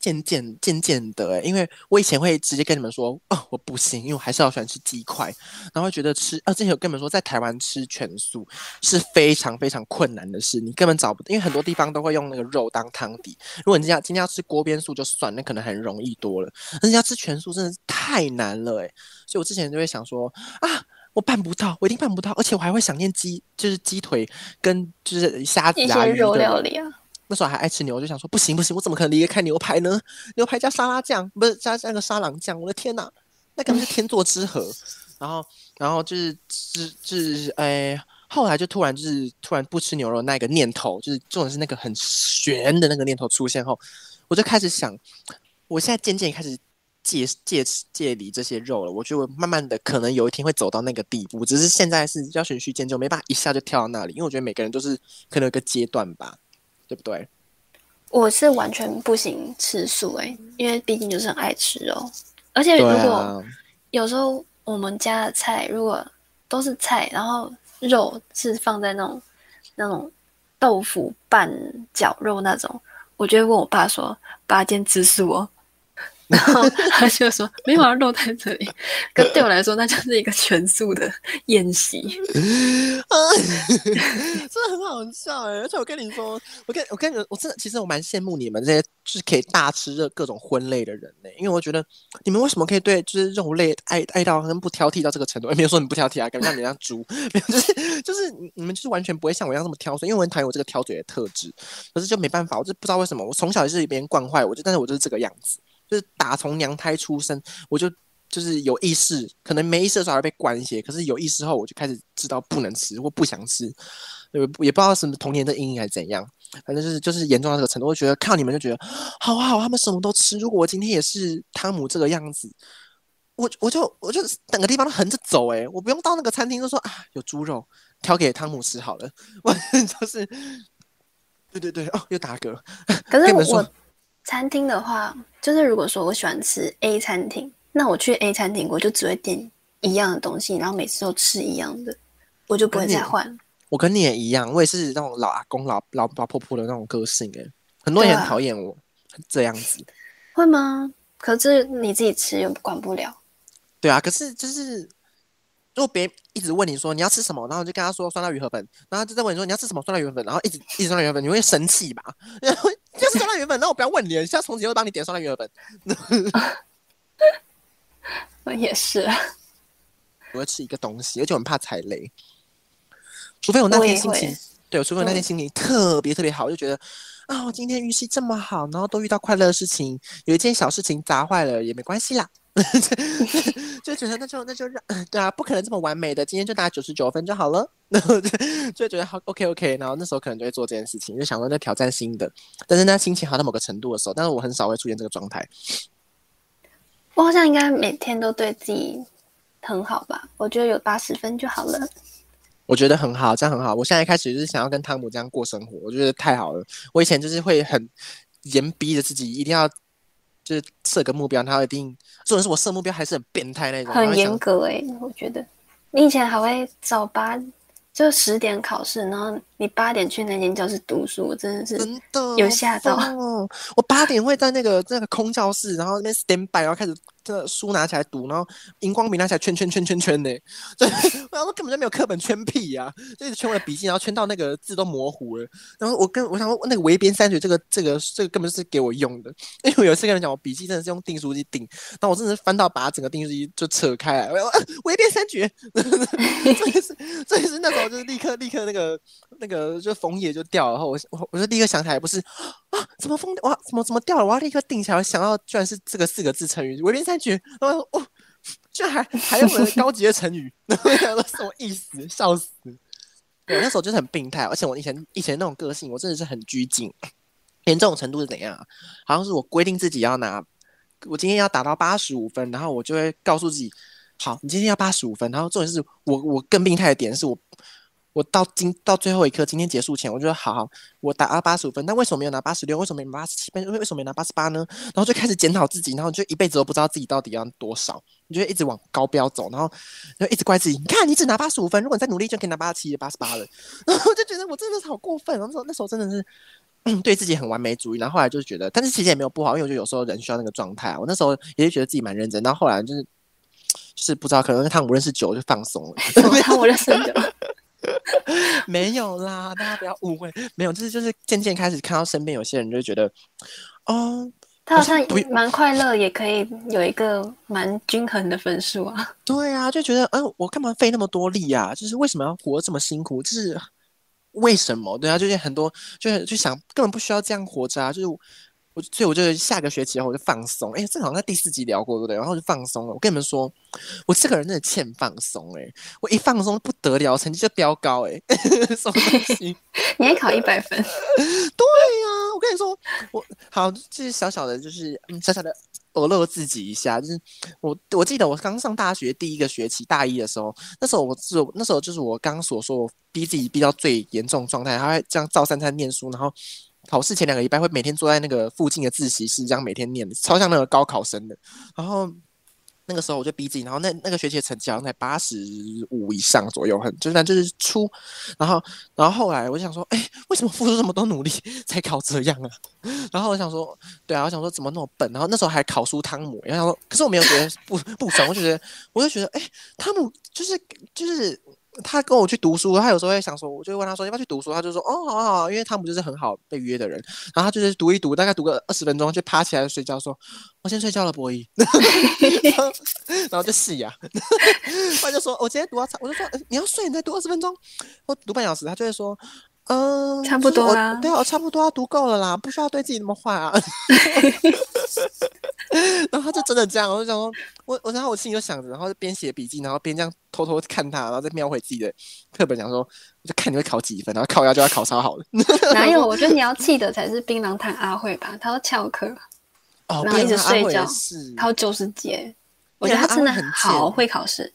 渐渐渐渐的，因为我以前会直接跟你们说，哦，我不行，因为我还是要喜欢吃鸡块，然后觉得吃，啊，之前有跟你们说，在台湾吃全素是非常非常困难的事，你根本找不到，因为很多地方都会用那个肉当汤底。如果你今天今天要吃锅边素就算，那可能很容易多了，但是要吃全素真的是太难了，诶。所以我之前就会想说，啊，我办不到，我一定办不到，而且我还会想念鸡，就是鸡腿跟就是虾子啊，肉料理啊。那时候还爱吃牛，我就想说不行不行，我怎么可能离开牛排呢？牛排加沙拉酱，不是加那个沙朗酱，我的天哪，那根本是天作之合。然后，然后就是，就是，就是，哎，后来就突然就是突然不吃牛肉那个念头，就是重点是那个很悬的那个念头出现后，我就开始想，我现在渐渐开始戒戒戒离这些肉了。我觉得我慢慢的可能有一天会走到那个地步，只是现在是要循序渐进，没办法一下就跳到那里，因为我觉得每个人都是可能有个阶段吧。对不对？我是完全不行吃素哎、欸，因为毕竟就是很爱吃肉，而且如果有时候我们家的菜如果都是菜，然后肉是放在那种那种豆腐拌绞肉那种，我就会问我爸说：“爸，今天吃素哦。”然后他就说：“没有肉在这里。”可对我来说，那就是一个全素的宴席。真的很好笑哎！而且我跟你说，我跟我跟你，我真的其实我蛮羡慕你们这些就是可以大吃热各种荤类的人呢。因为我觉得你们为什么可以对就是肉类爱爱到跟不挑剔到这个程度？也 没有说你不挑剔啊，感觉像你像猪，没有就是就是你们就是完全不会像我一样这么挑嘴，因为我很讨厌我这个挑嘴的特质。可是就没办法，我就不知道为什么，我从小也是被人惯坏，我就但是我就是这个样子。就是打从娘胎出生，我就就是有意识，可能没意识的时候还被灌一些，可是有意识后，我就开始知道不能吃或不想吃，也也不知道什么童年的阴影还是怎样，反正就是就是严重到这个程度，我觉得看到你们就觉得好好，他们什么都吃。如果我今天也是汤姆这个样子，我我就我就等个地方都横着走，诶，我不用到那个餐厅就说啊有猪肉挑给汤姆吃好了，我 就是对对对哦又打嗝，可是 我。餐厅的话，就是如果说我喜欢吃 A 餐厅，那我去 A 餐厅，我就只会点一样的东西，然后每次都吃一样的。我就不会再换。我跟你也一样，我也是那种老阿公、老老老婆婆的那种个性哎，很多人很讨厌我、啊、这样子。会吗？可是你自己吃又管不了。对啊，可是就是如果别人一直问你说你要吃什么，然后就跟他说酸辣鱼河粉，然后就在问你说你要吃什么酸辣鱼河粉，然后一直一直酸辣鱼河粉，你会生气吧？然后就是酸辣鱼河粉，那我不要问你了，现在从此以后帮你点酸辣鱼河粉。我也是，我会吃一个东西，而且我很怕踩雷。除非我那天心情，对，除非我那天心情特别特别好，就觉得啊，我今天运气这么好，然后都遇到快乐的事情，有一件小事情砸坏了也没关系啦，就觉得那就那就让，对啊，不可能这么完美的，今天就打九十九分就好了，然后就就觉得好 OK OK，然后那时候可能就会做这件事情，就想说在挑战新的，但是那心情好到某个程度的时候，但是我很少会出现这个状态。我好像应该每天都对自己很好吧，我觉得有八十分就好了。我觉得很好，这样很好。我现在开始就是想要跟汤姆这样过生活，我觉得太好了。我以前就是会很严逼着自己，一定要就是设个目标，然后一定，重点是我设目标还是很变态那种，很严格哎、欸。我觉得你以前还会早八，就十点考试，然后你八点去那间教室读书，我真的是真的有吓到。我八点会在那个那个空教室，然后那边 stand by，然后开始。这个书拿起来读，然后荧光笔拿起来圈圈圈圈圈的，对，我想说根本就没有课本圈屁呀、啊，就一直圈我的笔记，然后圈到那个字都模糊了。然后我跟我想说，那个围边三绝这个这个这个根本是给我用的，因为我有一次跟人讲，我笔记真的是用订书机订，但我真的是翻到把整个订书机就扯开来，我说、啊、微边三绝，这也是这也是那时候就是立刻立刻那个那个就枫叶就掉，然后我我我就立刻想起来，不是啊，怎么枫哇怎么怎么掉了？我要立刻定下来，想到居然是这个四个字成语，微边三。局，然后哦，居然还还有人高级的成语，然后想说什么意思？笑死！对，那时候就是很病态，而且我以前以前那种个性，我真的是很拘谨，严重程度是怎样啊？好像是我规定自己要拿，我今天要达到八十五分，然后我就会告诉自己，好，你今天要八十五分。然后重点是我我更病态的点是我。我到今到最后一刻，今天结束前，我就说好好，我打了八十五分，但为什么没有拿八十六？为什么没拿八十七分？为为什么没拿八十八呢？然后就开始检讨自己，然后就一辈子都不知道自己到底要多少，你就一直往高标走，然后就一直怪自己。你看，你只拿八十五分，如果你再努力，就可以拿八十七、八十八了。然后我就觉得我真的是好过分。然后那时候那时候真的是，对自己很完美主义。然后后来就是觉得，但是其实也没有不好，因为我觉得有时候人需要那个状态。我那时候也是觉得自己蛮认真，然后后来就是就是不知道，可能他们不认识久就放松了。汤姆认识久。没有啦，大家不要误会。没有，就是就是渐渐开始看到身边有些人，就觉得，哦，他好像蛮快乐，也可以有一个蛮均衡的分数啊。对啊，就觉得，嗯、呃，我干嘛费那么多力啊？就是为什么要活这么辛苦？就是为什么？对啊，就是很多，就是就想根本不需要这样活着啊，就是。我所以我就下个学期后我就放松，哎、欸，这好像在第四集聊过对不对？然后就放松了。我跟你们说，我这个人真的欠放松，哎，我一放松不得了，成绩就飙高，哎，什么东西？你还考一百分？对呀、啊，我跟你说，我好就是小小的，就是嗯，小小的偶乐自己一下，就是我我记得我刚上大学第一个学期大一的时候，那时候我是那时候就是我刚刚所说，我逼自己逼到最严重状态，还会这样照三餐念书，然后。考试前两个礼拜会每天坐在那个附近的自习室，这样每天念，超像那个高考生的。然后那个时候我就逼自己，然后那那个学期的成绩好像在八十五以上左右，很就是就是初。然后然后后来我就想说，哎，为什么付出这么多努力才考这样啊？然后我想说，对啊，我想说怎么那么笨？然后那时候还考输汤姆，然后想说可是我没有觉得不不爽，我就觉得我就觉得，哎，汤姆就是就是。他跟我去读书，他有时候会想说，我就问他说要不要去读书，他就说哦，好好好，因为汤姆就是很好被约的人。然后他就是读一读，大概读个二十分钟就爬起来睡觉，说我先睡觉了，博弈。然后就洗呀，他就说我今天读啊，我就说你要睡，你再读二十分钟，我读半小时，他就会说嗯、呃，差不多啦，对啊，差不多啊读够了啦，不需要对自己那么坏啊。然后他就真的这样，我就想说，我我然后我心里就想着，然后就边写笔记，然后边这样偷偷看他，然后再瞄回自己的课本，想说，我就看你会考几分，然后靠腰就要考超好了。哪有？我觉得你要气的才是槟榔摊阿慧吧，他要翘课，然后一直睡觉，考九十几。我觉得他真的很好会考试，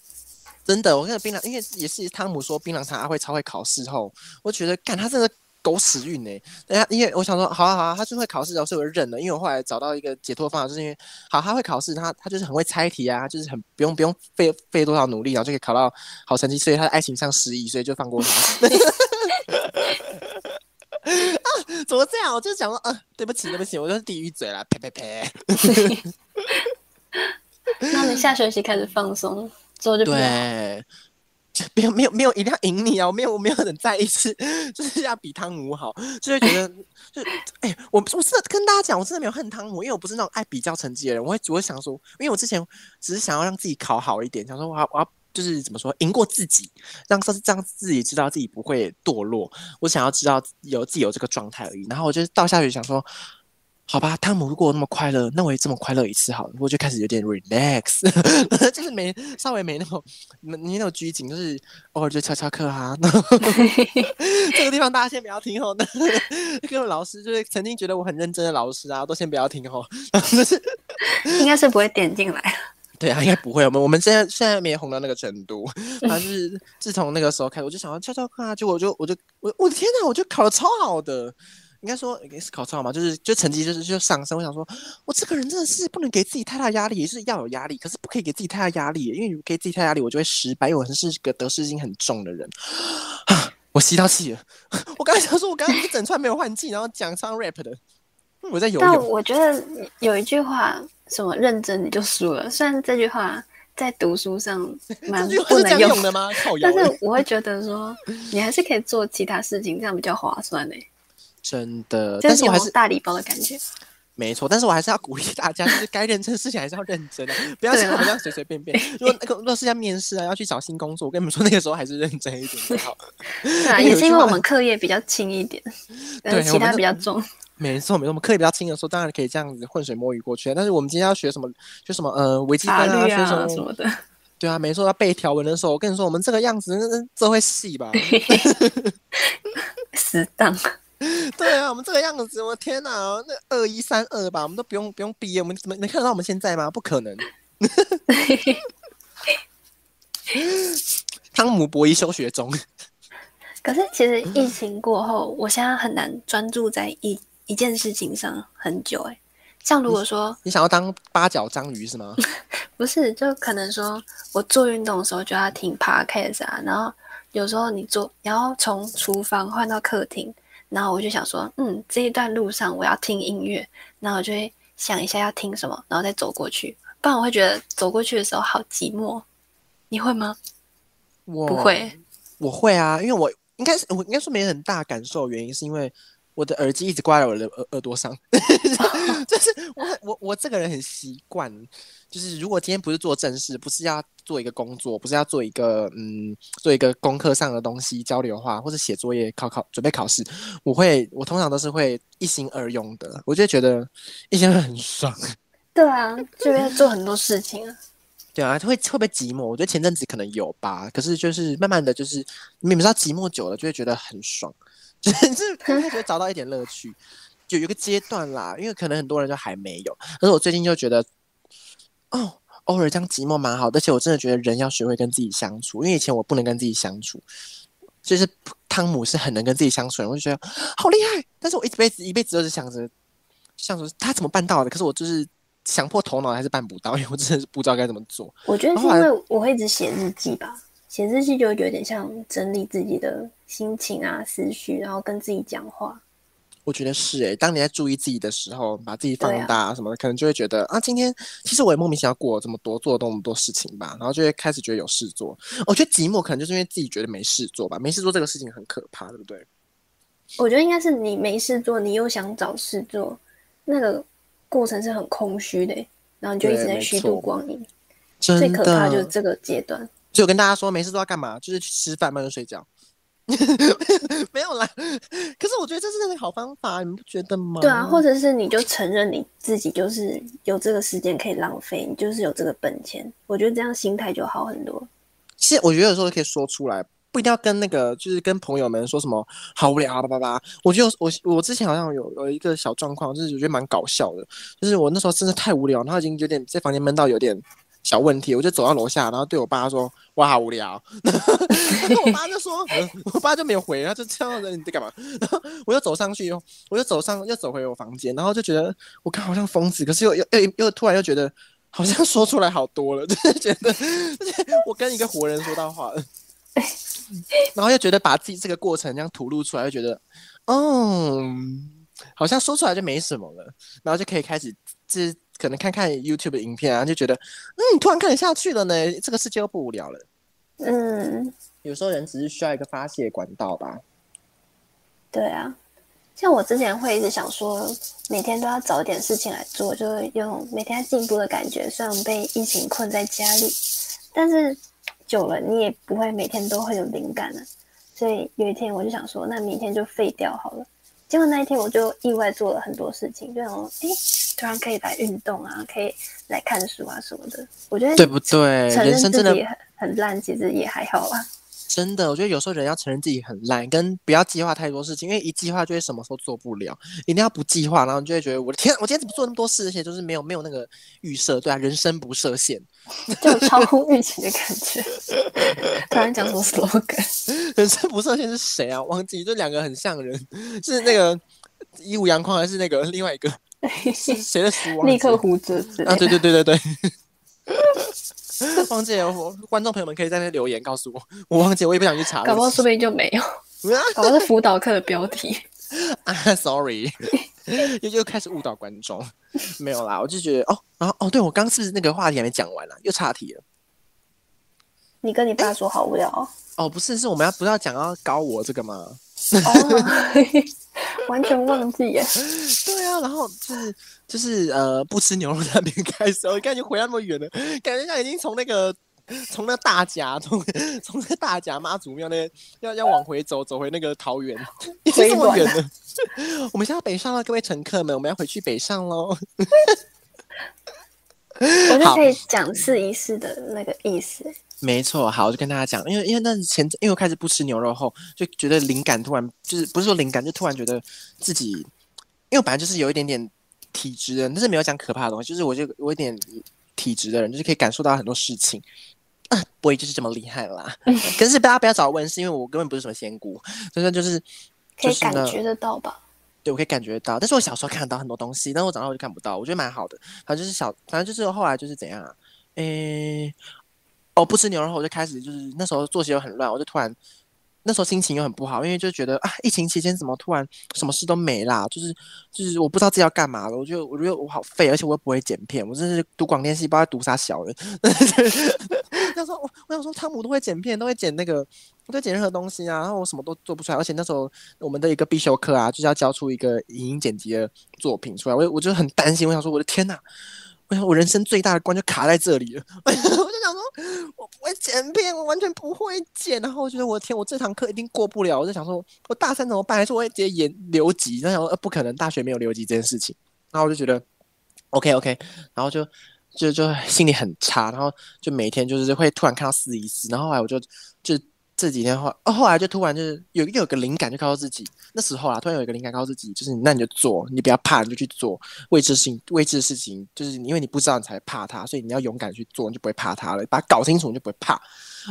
真的。我跟槟榔，因为也是汤姆说槟榔摊阿慧超会考试后，我觉得干他真的。狗屎运呢。等下，因为我想说，好啊好啊，他就会考试，然后所以我就认了。因为我后来找到一个解脱方法，就是因为好，他会考试，他他就是很会猜题啊，就是很不用不用费费多少努力，然后就可以考到好成绩，所以他的爱情上失意，所以就放过他。啊，怎么这样？我就想说，啊，对不起对不起，我就是地狱嘴了，呸呸呸。那你下学期开始放松，之后就对。没有没有没有一定要赢你啊！我没有我没有很在意是 就是要比汤姆好，就会觉得 就哎、欸，我我是跟大家讲，我真的没有恨汤姆，因为我不是那种爱比较成绩的人。我会我会想说，因为我之前只是想要让自己考好一点，想说我要我要就是怎么说赢过自己，让说是让自己知道自己不会堕落。我想要知道有自己有这个状态而已。然后我就到下学想说。好吧，汤姆如果那么快乐，那我也这么快乐一次好了。我就开始有点 relax，就是没稍微没那么没那么拘谨，就是偶尔就翘翘课哈。这个地方大家先不要听哦。那个老师就是曾经觉得我很认真的老师啊，都先不要听哦。应该是不会点进来。对啊，应该不会。我们我们现在现在没红到那个程度。但是自从那个时候开始，我就想要翘翘课啊，结果我就我就我我的天哪，我就考的超好的。应该说应该是考超嘛，就是就成绩就是就上升。我想说，我这个人真的是不能给自己太大压力，也是要有压力，可是不可以给自己太大压力，因为你给自己太大压力，我就会失败。因为我是个得失心很重的人。啊，我吸到气了。我刚才想说，我刚刚一整串没有换气，然后讲唱 rap 的，我在游泳。但我觉得有一句话，什么认真你就输了。虽然这句话在读书上 蛮不能用的吗？但是我会觉得说，你还是可以做其他事情，这样比较划算呢。真的，但是我还是大礼包的感觉。没错，但是我还是要鼓励大家，就是该认真的事情还是要认真的，不要像我这样随随便便。如果那个若是要面试啊，要去找新工作，我跟你们说，那个时候还是认真一点就好。对啊，也是因为我们课业比较轻一点，对，其他比较重。没错，没错，我们课业比较轻的时候，当然可以这样子浑水摸鱼过去。但是我们今天要学什么？就什么呃，微积分啊，学什么什么的。对啊，没错，要背条文的时候，我跟你说，我们这个样子，那这会细吧？死当。对啊，我们这个样子，我天哪，那二一三二吧，我们都不用不用毕业，我们怎么能看得到我们现在吗？不可能。汤姆博伊休学中。可是其实疫情过后，我现在很难专注在一一件事情上很久。哎，像如果说你，你想要当八角章鱼是吗？不是，就可能说我做运动的时候就要听 podcast 啊，然后有时候你做，然后从厨房换到客厅。然后我就想说，嗯，这一段路上我要听音乐，然后我就会想一下要听什么，然后再走过去。不然我会觉得走过去的时候好寂寞。你会吗？我不会，我会啊，因为我应该是我应该说没很大感受，原因是因为我的耳机一直挂在我的耳耳朵上，就是我我我这个人很习惯。就是如果今天不是做正事，不是要做一个工作，不是要做一个嗯，做一个功课上的东西交流的话，或者写作业、考考准备考试，我会我通常都是会一心二用的，我就觉得一心二用很爽。对啊，就会做很多事情啊。对啊，会会不会寂寞？我觉得前阵子可能有吧，可是就是慢慢的就是你们知道寂寞久了就会觉得很爽，就是会觉得找到一点乐趣，就有一个阶段啦。因为可能很多人就还没有，可是我最近就觉得。哦，偶尔这样寂寞蛮好，而且我真的觉得人要学会跟自己相处，因为以前我不能跟自己相处，就是汤姆是很能跟自己相处的，我就觉得好厉害。但是我一辈子一辈子都是想着，想着他怎么办到的，可是我就是想破头脑还是办不到，因为我真的是不知道该怎么做。我觉得是因为我会一直写日记吧，写日记就有点像整理自己的心情啊、思绪，然后跟自己讲话。我觉得是诶，当你在注意自己的时候，把自己放大什么的，啊、可能就会觉得啊，今天其实我也莫名其妙过了这么多，做了这么多事情吧，然后就会开始觉得有事做。我觉得寂寞可能就是因为自己觉得没事做吧，没事做这个事情很可怕，对不对？我觉得应该是你没事做，你又想找事做，那个过程是很空虚的，然后你就一直在虚度光阴。最可怕就是这个阶段。就跟大家说，没事都要干嘛？就是去吃饭，慢慢睡觉。没有啦，可是我觉得这是个好方法，你不觉得吗？对啊，或者是你就承认你自己就是有这个时间可以浪费，你就是有这个本钱，我觉得这样心态就好很多。其实我觉得有时候可以说出来，不一定要跟那个，就是跟朋友们说什么好无聊啊，叭叭叭。我觉得我我之前好像有有一个小状况，就是我觉得蛮搞笑的，就是我那时候真的太无聊，然后已经有点在房间闷到有点小问题，我就走到楼下，然后对我爸说：“哇好无聊。”然后我爸就说、嗯：“我爸就没有回，他就这样子，你在干嘛？”然 后我又走上去，我又走上，又走回我房间，然后就觉得我看好像疯子，可是又又又又突然又觉得好像说出来好多了，就是觉得我跟一个活人说到话了，然后又觉得把自己这个过程这样吐露出来，又觉得，嗯。好像说出来就没什么了，然后就可以开始，就是可能看看 YouTube 的影片啊，就觉得，嗯，突然看得下去了呢，这个世界又不无聊了。嗯，有时候人只是需要一个发泄管道吧。对啊，像我之前会一直想说，每天都要找点事情来做，就是用每天进步的感觉。虽然被疫情困在家里，但是久了你也不会每天都会有灵感了。所以有一天我就想说，那明天就废掉好了。结果那一天我就意外做了很多事情，就想哎，突然可以来运动啊，可以来看书啊什么的。我觉得对不对？人生真的很很烂，其实也还好啊。真的，我觉得有时候人要承认自己很烂，跟不要计划太多事情，因为一计划就会什么时候做不了。一定要不计划，然后你就会觉得我的天，我今天怎么做那么多事，而且就是没有没有那个预设，对啊，人生不设限，就超乎预期的感觉。突然讲什么 slogan？人生不设限是谁啊？忘记，就两个很像人，是那个一五阳光，还是那个另外一个？谁的书？立刻胡子啊！对对对对对。忘记了，我观众朋友们可以在那留言告诉我，我忘记，我也不想去查。搞不好说不定就没有，搞不好是辅导课的标题 啊，sorry，又又开始误导观众，没有啦，我就觉得哦，然后哦，对我刚是那个话题还没讲完啦，又岔题了。你跟你爸说好无聊哦，哦不是，是我们要不是要讲要搞我这个吗？哦，完全忘记耶。对啊，然后就是就是呃，不吃牛肉那边开始，我感觉回那么远了，感觉像已经从那个从那大甲，从从那大甲妈祖庙那边要要往回走，走回那个桃园，已经这么远了。我们现在要北上了，各位乘客们，我们要回去北上喽。我就可以讲试一试的那个意思。没错，好，我就跟大家讲，因为因为那是前，因为我开始不吃牛肉后，就觉得灵感突然就是不是说灵感，就突然觉得自己，因为我本来就是有一点点体质的，但是没有讲可怕的东西，就是我就我有点体质的人，就是可以感受到很多事情，啊，不会就是这么厉害啦。可是大家不要找我问，是因为我根本不是什么仙姑，真的就是可以感觉得到吧？对，我可以感觉到，但是我小时候看得到很多东西，但是我长大我就看不到，我觉得蛮好的。反正就是小，反正就是后来就是怎样啊，诶。我、哦、不吃牛肉后，我就开始就是那时候作息又很乱，我就突然那时候心情又很不好，因为就觉得啊，疫情期间怎么突然什么事都没啦，就是就是我不知道自己要干嘛了，我觉得我觉得我好废，而且我又不会剪片，我真是读广电系，不知道读啥小人。他说我我想说汤姆都会剪片，都会剪那个，我在剪任何东西啊，然后我什么都做不出来，而且那时候我们的一个必修课啊，就是要交出一个影音剪辑的作品出来，我我就很担心，我想说我的天呐。我想，我人生最大的关就卡在这里了。我就想说，我不会剪片，我完全不会剪。然后我觉得，我天，我这堂课一定过不了。我就想说，我大三怎么办？还是我会直接演留级？然后想说，不可能，大学没有留级这件事情。然后我就觉得，OK OK，然后就就就心里很差。然后就每天就是会突然看到四一四。然后后来我就就。这几天后，哦，后来就突然就是有又有个灵感，就告诉自己，那时候啊，突然有一个灵感，告诉自己，就是那你就做，你不要怕，你就去做未知性未知的事情，就是因为你不知道，你才怕它，所以你要勇敢去做，你就不会怕它了。把它搞清楚，你就不会怕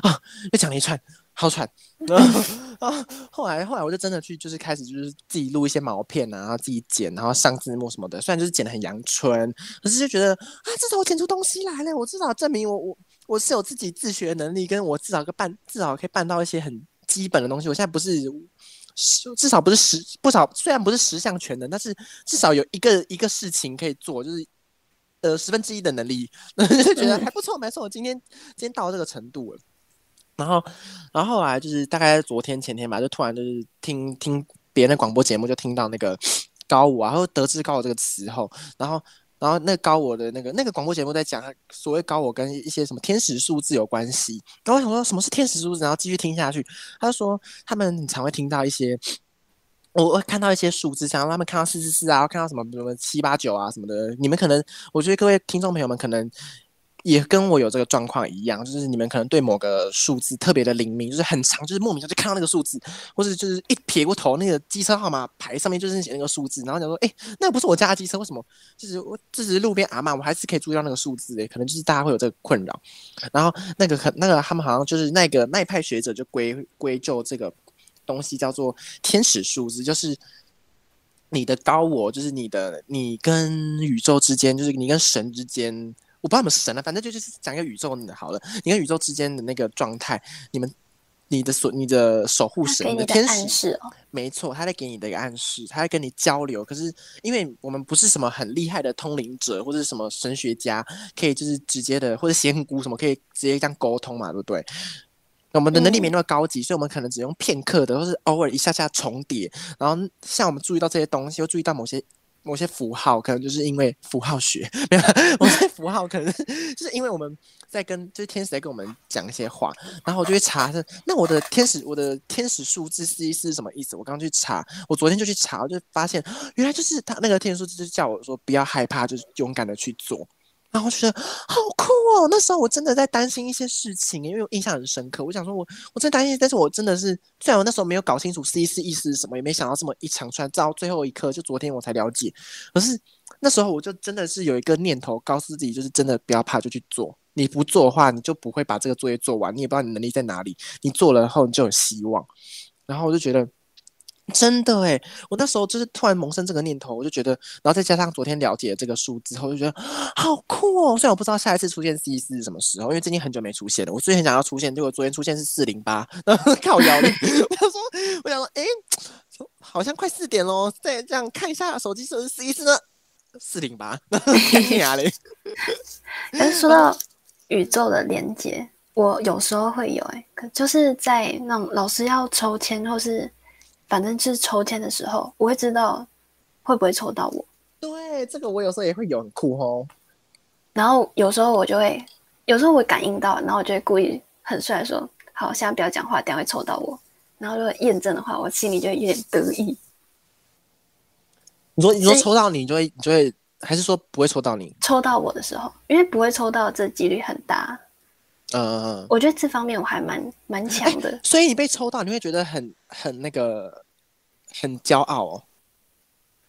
啊。又讲了一串，好喘。啊 后，来后来我就真的去，就是开始就是自己录一些毛片啊，然后自己剪，然后上字幕什么的。虽然就是剪得很阳春，可是就觉得啊，至少我剪出东西来了，我至少证明我我。我是有自己自学能力，跟我至少个办，至少可以办到一些很基本的东西。我现在不是，至少不是十不少，虽然不是十项全能，但是至少有一个一个事情可以做，就是呃十分之一的能力，就觉得还不错，没错。我今天今天到这个程度了，然后然后后来就是大概昨天前天吧，就突然就是听听别人的广播节目，就听到那个 高五啊，然后得知高五这个词后，然后。然后那高我的那个那个广播节目在讲所谓高我跟一些什么天使数字有关系。然后我想说什么是天使数字，然后继续听下去。他就说他们常会听到一些，我会看到一些数字，想让他们看到四四四啊，看到什么什么七八九啊什么的。你们可能，我觉得各位听众朋友们可能也跟我有这个状况一样，就是你们可能对某个数字特别的灵敏，就是很长，就是莫名其妙就看到那个数字，或者就是一撇过头，那个机车号码牌上面就是写那个数字，然后讲说，哎、欸，那不是我家的机车，为什么？就是我这是路边阿嬷，我还是可以注意到那个数字诶，可能就是大家会有这个困扰。然后那个可那个他们好像就是那个那一派学者就归归咎这个东西叫做天使数字，就是。你的高我就是你的，你跟宇宙之间，就是你跟神之间，我不知道你们是神了，反正就就是讲一个宇宙的好了。你跟宇宙之间的那个状态，你们，你的所，你的守护神，你的天使，哦，没错，他在给你的一个暗示，他在跟你交流。可是，因为我们不是什么很厉害的通灵者，或者什么神学家，可以就是直接的，或者仙姑什么，可以直接这样沟通嘛，对不对？我们的能力没那么高级，嗯，所以我们可能只用片刻的，或是偶尔一下下重叠。然后像我们注意到这些东西，又注意到某些某些符号，可能就是因为符号学，没有 某些符号，可能就是因为我们在跟就是天使在跟我们讲一些话，然后我就会查是，那我的天使我的天使数字是是什么意思？我刚刚去查，我昨天就去查，我就发现原来就是他那个天使数字，就叫我说不要害怕，就是勇敢的去做。然后觉得好酷哦！那时候我真的在担心一些事情，因为我印象很深刻。我想说我，我我真担心，但是我真的是，虽然我那时候没有搞清楚 C 四意思是什么，也没想到这么一长串，到最后一刻，就昨天我才了解。可是那时候我就真的是有一个念头，告诉自己，就是真的不要怕，就去做。你不做的话，你就不会把这个作业做完，你也不知道你能力在哪里。你做了后，你就有希望。然后我就觉得。真的诶，我那时候就是突然萌生这个念头，我就觉得，然后再加上昨天了解这个数之后，就觉得好酷哦。虽然我不知道下一次出现 C 四是什么时候，因为最近很久没出现了。我最近很想要出现，结果昨天出现是四零八，靠腰的。我想说，我想说，哎，好像快四点喽，再这样看一下手机是不是 C 四呢？四零八，天哪嘞！但是说到宇宙的连接，我有时候会有哎，可就是在那种老师要抽签或是。反正就是抽签的时候，我会知道会不会抽到我。对，这个我有时候也会有很酷哦。然后有时候我就会，有时候我感应到，然后我就会故意很帅说：“好，现在不要讲话，等下会抽到我。”然后如果验证的话，我心里就会有点得意。你说，你说抽到你，就会，你就会，还是说不会抽到你？抽到我的时候，因为不会抽到，这几率很大。嗯，我觉得这方面我还蛮蛮强的，所以你被抽到，你会觉得很很那个很骄傲哦。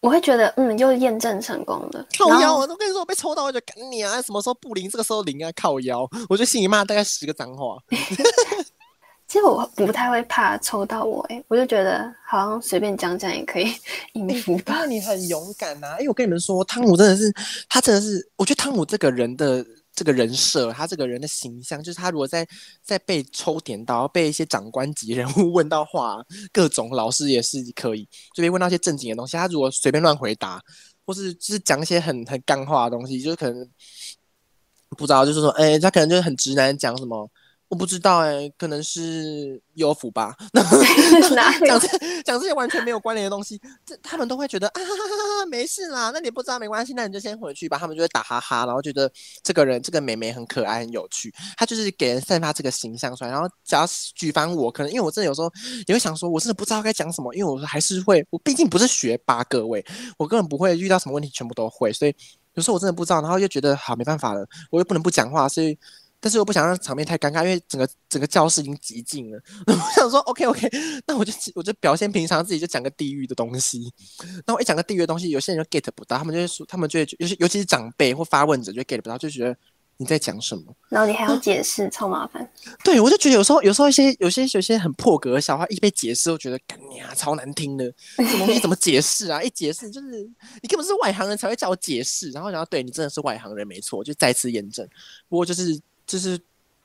我会觉得，嗯，又验证成功了。靠腰，我都跟你说，我被抽到，我就赶你啊！什么时候不灵，这个时候灵啊！靠腰，我就心里骂大概十个脏话。其实我不太会怕抽到我，哎，我就觉得好像随便讲讲也可以 应付吧。那你很勇敢呐、啊！哎，我跟你们说，汤姆真的是，他真的是，我觉得汤姆这个人的。这个人设，他这个人的形象，就是他如果在在被抽点到，被一些长官级人物问到话，各种老师也是可以，就被问到一些正经的东西，他如果随便乱回答，或是就是讲一些很很干话的东西，就是可能不知道，就是说，哎，他可能就是很直男讲什么。我不知道哎、欸，可能是有福吧。讲这讲这些完全没有关联的东西，这他们都会觉得啊哈哈哈，没事啦。那你不知道没关系，那你就先回去吧。他们就会打哈哈，然后觉得这个人这个美眉很可爱很有趣。他就是给人散发这个形象出来。然后只要举凡我，可能因为我真的有时候也会想说，我真的不知道该讲什么，因为我还是会，我毕竟不是学霸，各位，我根本不会遇到什么问题全部都会，所以有时候我真的不知道，然后又觉得好没办法了，我又不能不讲话，所以。但是我不想让场面太尴尬，因为整个整个教室已经极静了。我想说，OK OK，那我就我就表现平常，自己就讲个地狱的东西。那我一讲个地狱的东西，有些人就 get 不到，他们就会说，他们就会，尤其尤其是长辈或发问者就 get 不到，就觉得你在讲什么。然后你还要解释，啊、超麻烦。对，我就觉得有时候有时候一些有些有些很破格的小话一被解释，我觉得干你啊，超难听的。这东西怎么解释啊？一解释就是你根本是外行人才会叫我解释，然后然后对你真的是外行人没错，就再次验证。不过就是。就是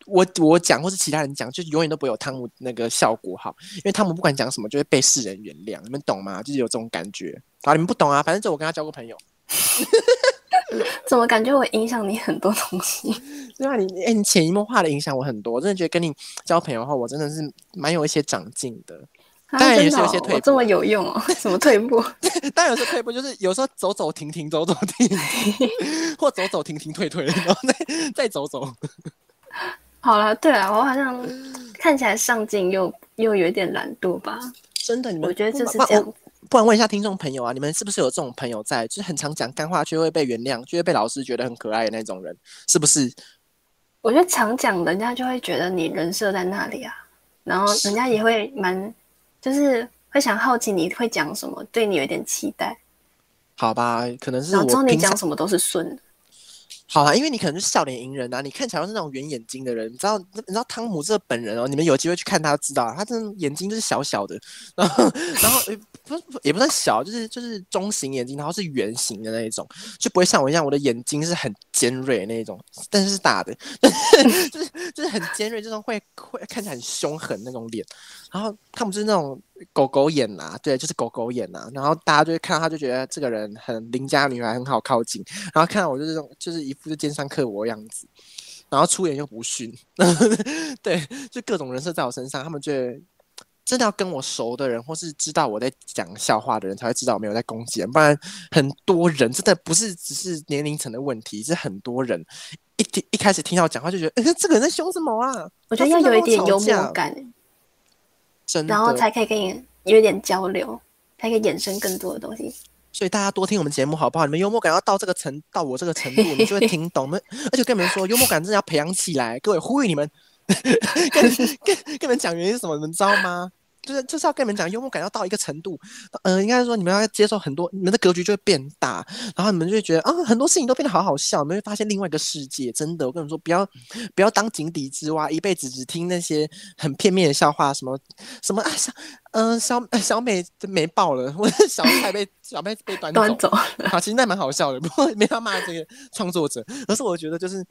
我我讲，或是其他人讲，就永远都不会有汤姆那个效果好，因为汤姆不管讲什么，就会被世人原谅。你们懂吗？就是有这种感觉啊！你们不懂啊，反正就我跟他交过朋友。怎么感觉我影响你很多东西？对啊，你哎、欸，你潜移默化的影响我很多。我真的觉得跟你交朋友的话，我真的是蛮有一些长进的。当然也是有些退步，这么有用哦？什么退步？当然有些退步，就是有时候走走停停，走走停停，或走走停停退退，然后再再走走。好了，对啊，我好像看起来上进又又有一点懒惰吧？真的，你们我觉得就是这样。不然问一下听众朋友啊，你们是不是有这种朋友在，就是很常讲干话却会被原谅，就会被老师觉得很可爱的那种人？是不是？我觉得常讲，人家就会觉得你人设在那里啊，然后人家也会蛮，就是会想好奇你会讲什么，对你有一点期待。好吧，可能是我知道你讲什么都是顺的。好啊，因为你可能是笑脸迎人啊，你看起来是那种圆眼睛的人，你知道？你知道汤姆这个本人哦，你们有机会去看他知道，他真的眼睛就是小小的，然后然后不是也不算小，就是就是中型眼睛，然后是圆形的那一种，就不会像我一样，我的眼睛是很尖锐那一种，但是是大的，就是就是很尖锐，这种会会看起来很凶狠那种脸，然后他们就是那种。狗狗眼呐、啊，对，就是狗狗眼呐、啊。然后大家就会看到他，就觉得这个人很邻家女孩，很好靠近。然后看到我就是这种，就是一副就尖酸刻薄的样子。然后出言又不逊，对，就各种人设在我身上。他们觉得真的要跟我熟的人，或是知道我在讲笑话的人，才会知道我没有在攻击人。不然很多人真的不是只是年龄层的问题，是很多人一听一开始听到讲话就觉得，欸、这个人在凶什么啊？我觉得要有一点幽默感。然后才可以跟你有点交流，才可以衍生更多的东西。所以大家多听我们节目好不好？你们幽默感要到这个程，到我这个程度，你就会 听懂。们而且跟你们说，幽默感真的要培养起来。各位呼吁你们，跟跟跟你们讲原因是什么？你们知道吗？就是就是要跟你们讲，幽默感要到一个程度，嗯、呃，应该说你们要接受很多，你们的格局就会变大，然后你们就会觉得啊，很多事情都变得好好笑，你们会发现另外一个世界。真的，我跟你们说，不要不要当井底之蛙，一辈子只听那些很片面的笑话，什么什么啊，小嗯、呃、小小美没爆了，我的小菜被小妹被端走，端走好，其实那蛮好笑的，不过没法骂这个创作者，而是我觉得就是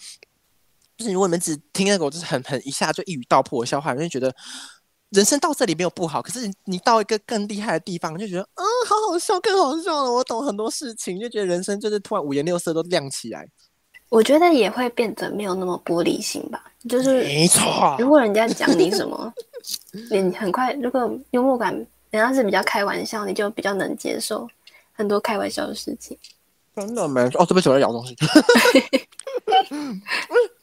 就是如果你们只听那个，我就是很很一下就一语道破的笑话，你会觉得。人生到这里没有不好，可是你到一个更厉害的地方，就觉得啊，好好笑，更好笑了。我懂很多事情，就觉得人生就是突然五颜六色都亮起来。我觉得也会变得没有那么玻璃心吧。就是没错，如果人家讲你什么，你很快如果幽默感，人家是比较开玩笑，你就比较能接受很多开玩笑的事情。真的没错哦，对不起，我在咬东西。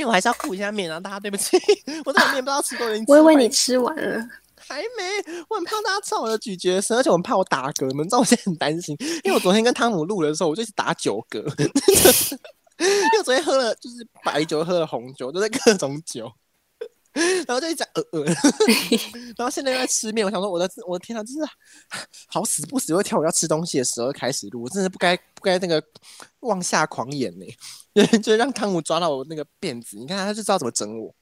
因为我还是要顾一下面啊，大家对不起，我这个面不知道吃多少。我以为你吃完了，还没，我很怕大家知道我的咀嚼声，而且我很怕我打嗝，你们知道我现在很担心，因为我昨天跟汤姆录的时候，我就一直打九嗝 因为我昨天喝了就是白酒，喝了红酒，都、就是各种酒。然后就一直呃呃，然后现在又在吃面，我想说我的我的天啊，就是好死不死又挑我要吃东西的时候开始录，我真的不该不该那个妄下狂言呢，就 就让汤姆抓到我那个辫子，你看他就知道怎么整我。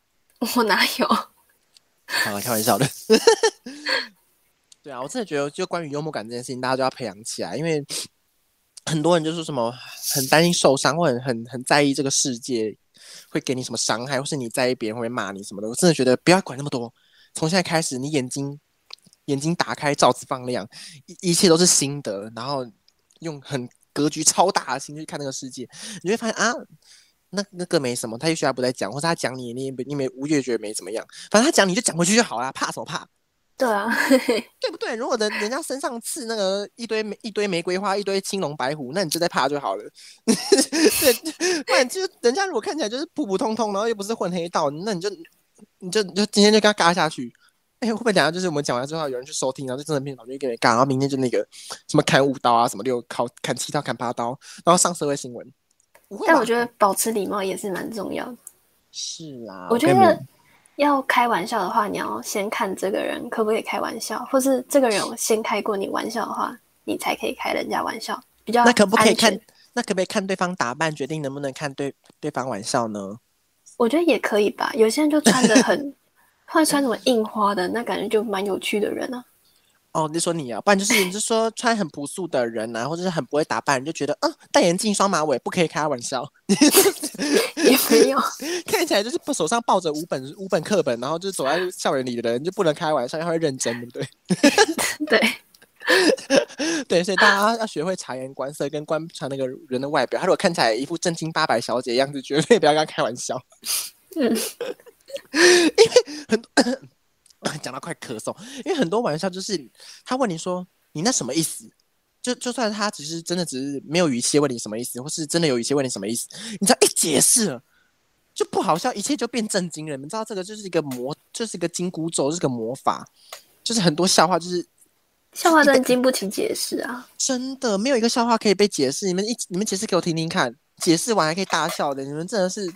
我哪有？好了，开玩笑的。对啊，我真的觉得就关于幽默感这件事情，大家都要培养起来，因为很多人就说什么很担心受伤，或很很很在意这个世界。会给你什么伤害，或是你在意别人会骂你什么的？我真的觉得不要管那么多。从现在开始，你眼睛眼睛打开，罩子放亮，一一切都是心得。然后用很格局超大的心去看那个世界，你会发现啊，那那个没什么，他也许他不在讲，或者他讲你，你你没无越觉得没怎么样。反正他讲你就讲回去就好了，怕什么怕？对啊，对不对？如果人人家身上刺那个一堆一堆玫瑰花，一堆青龙白虎，那你就在怕就好了。对，不然就人家如果看起来就是普普通通，然后又不是混黑道，那你就你就你就今天就跟他嘎下去。哎，会不会等下就是我们讲完之后有人去收听，然后就真的变老就一个人嘎，然后明天就那个什么砍五刀啊，什么六砍砍七刀，砍八刀，然后上社会新闻。但我觉得保持礼貌也是蛮重要的。是啊，我觉得。要开玩笑的话，你要先看这个人可不可以开玩笑，或是这个人先开过你玩笑的话，你才可以开人家玩笑。比较那可不可以看？那可不可以看对方打扮决定能不能看对对方玩笑呢？我觉得也可以吧。有些人就穿的很，会穿什么印花的，那感觉就蛮有趣的人啊。哦，你说你啊，不然就是你就说 穿很朴素的人啊，或者是很不会打扮，你就觉得嗯，戴眼镜、双马尾不可以开玩笑。也没有，看起来就是不手上抱着五本五本课本，然后就走在校园里的人就不能开玩笑，要会认真，对不对？对，对，所以大家要学会察言观色，跟观察那个人的外表。他如果看起来一副正经八百小姐样子，绝对不要跟他开玩笑。嗯，因为很多。讲到快咳嗽，因为很多玩笑就是他问你说，你那什么意思？就就算他只是真的只是没有语气问你什么意思，或是真的有语气问你什么意思，你知道一解释了就不好笑，一切就变震惊了。你们知道这个就是一个魔，就是一个金箍咒，是个魔法，就是很多笑话就是笑话真的经不起解释啊！真的没有一个笑话可以被解释。你们一你们解释给我听听看，解释完还可以大笑的，你们真的是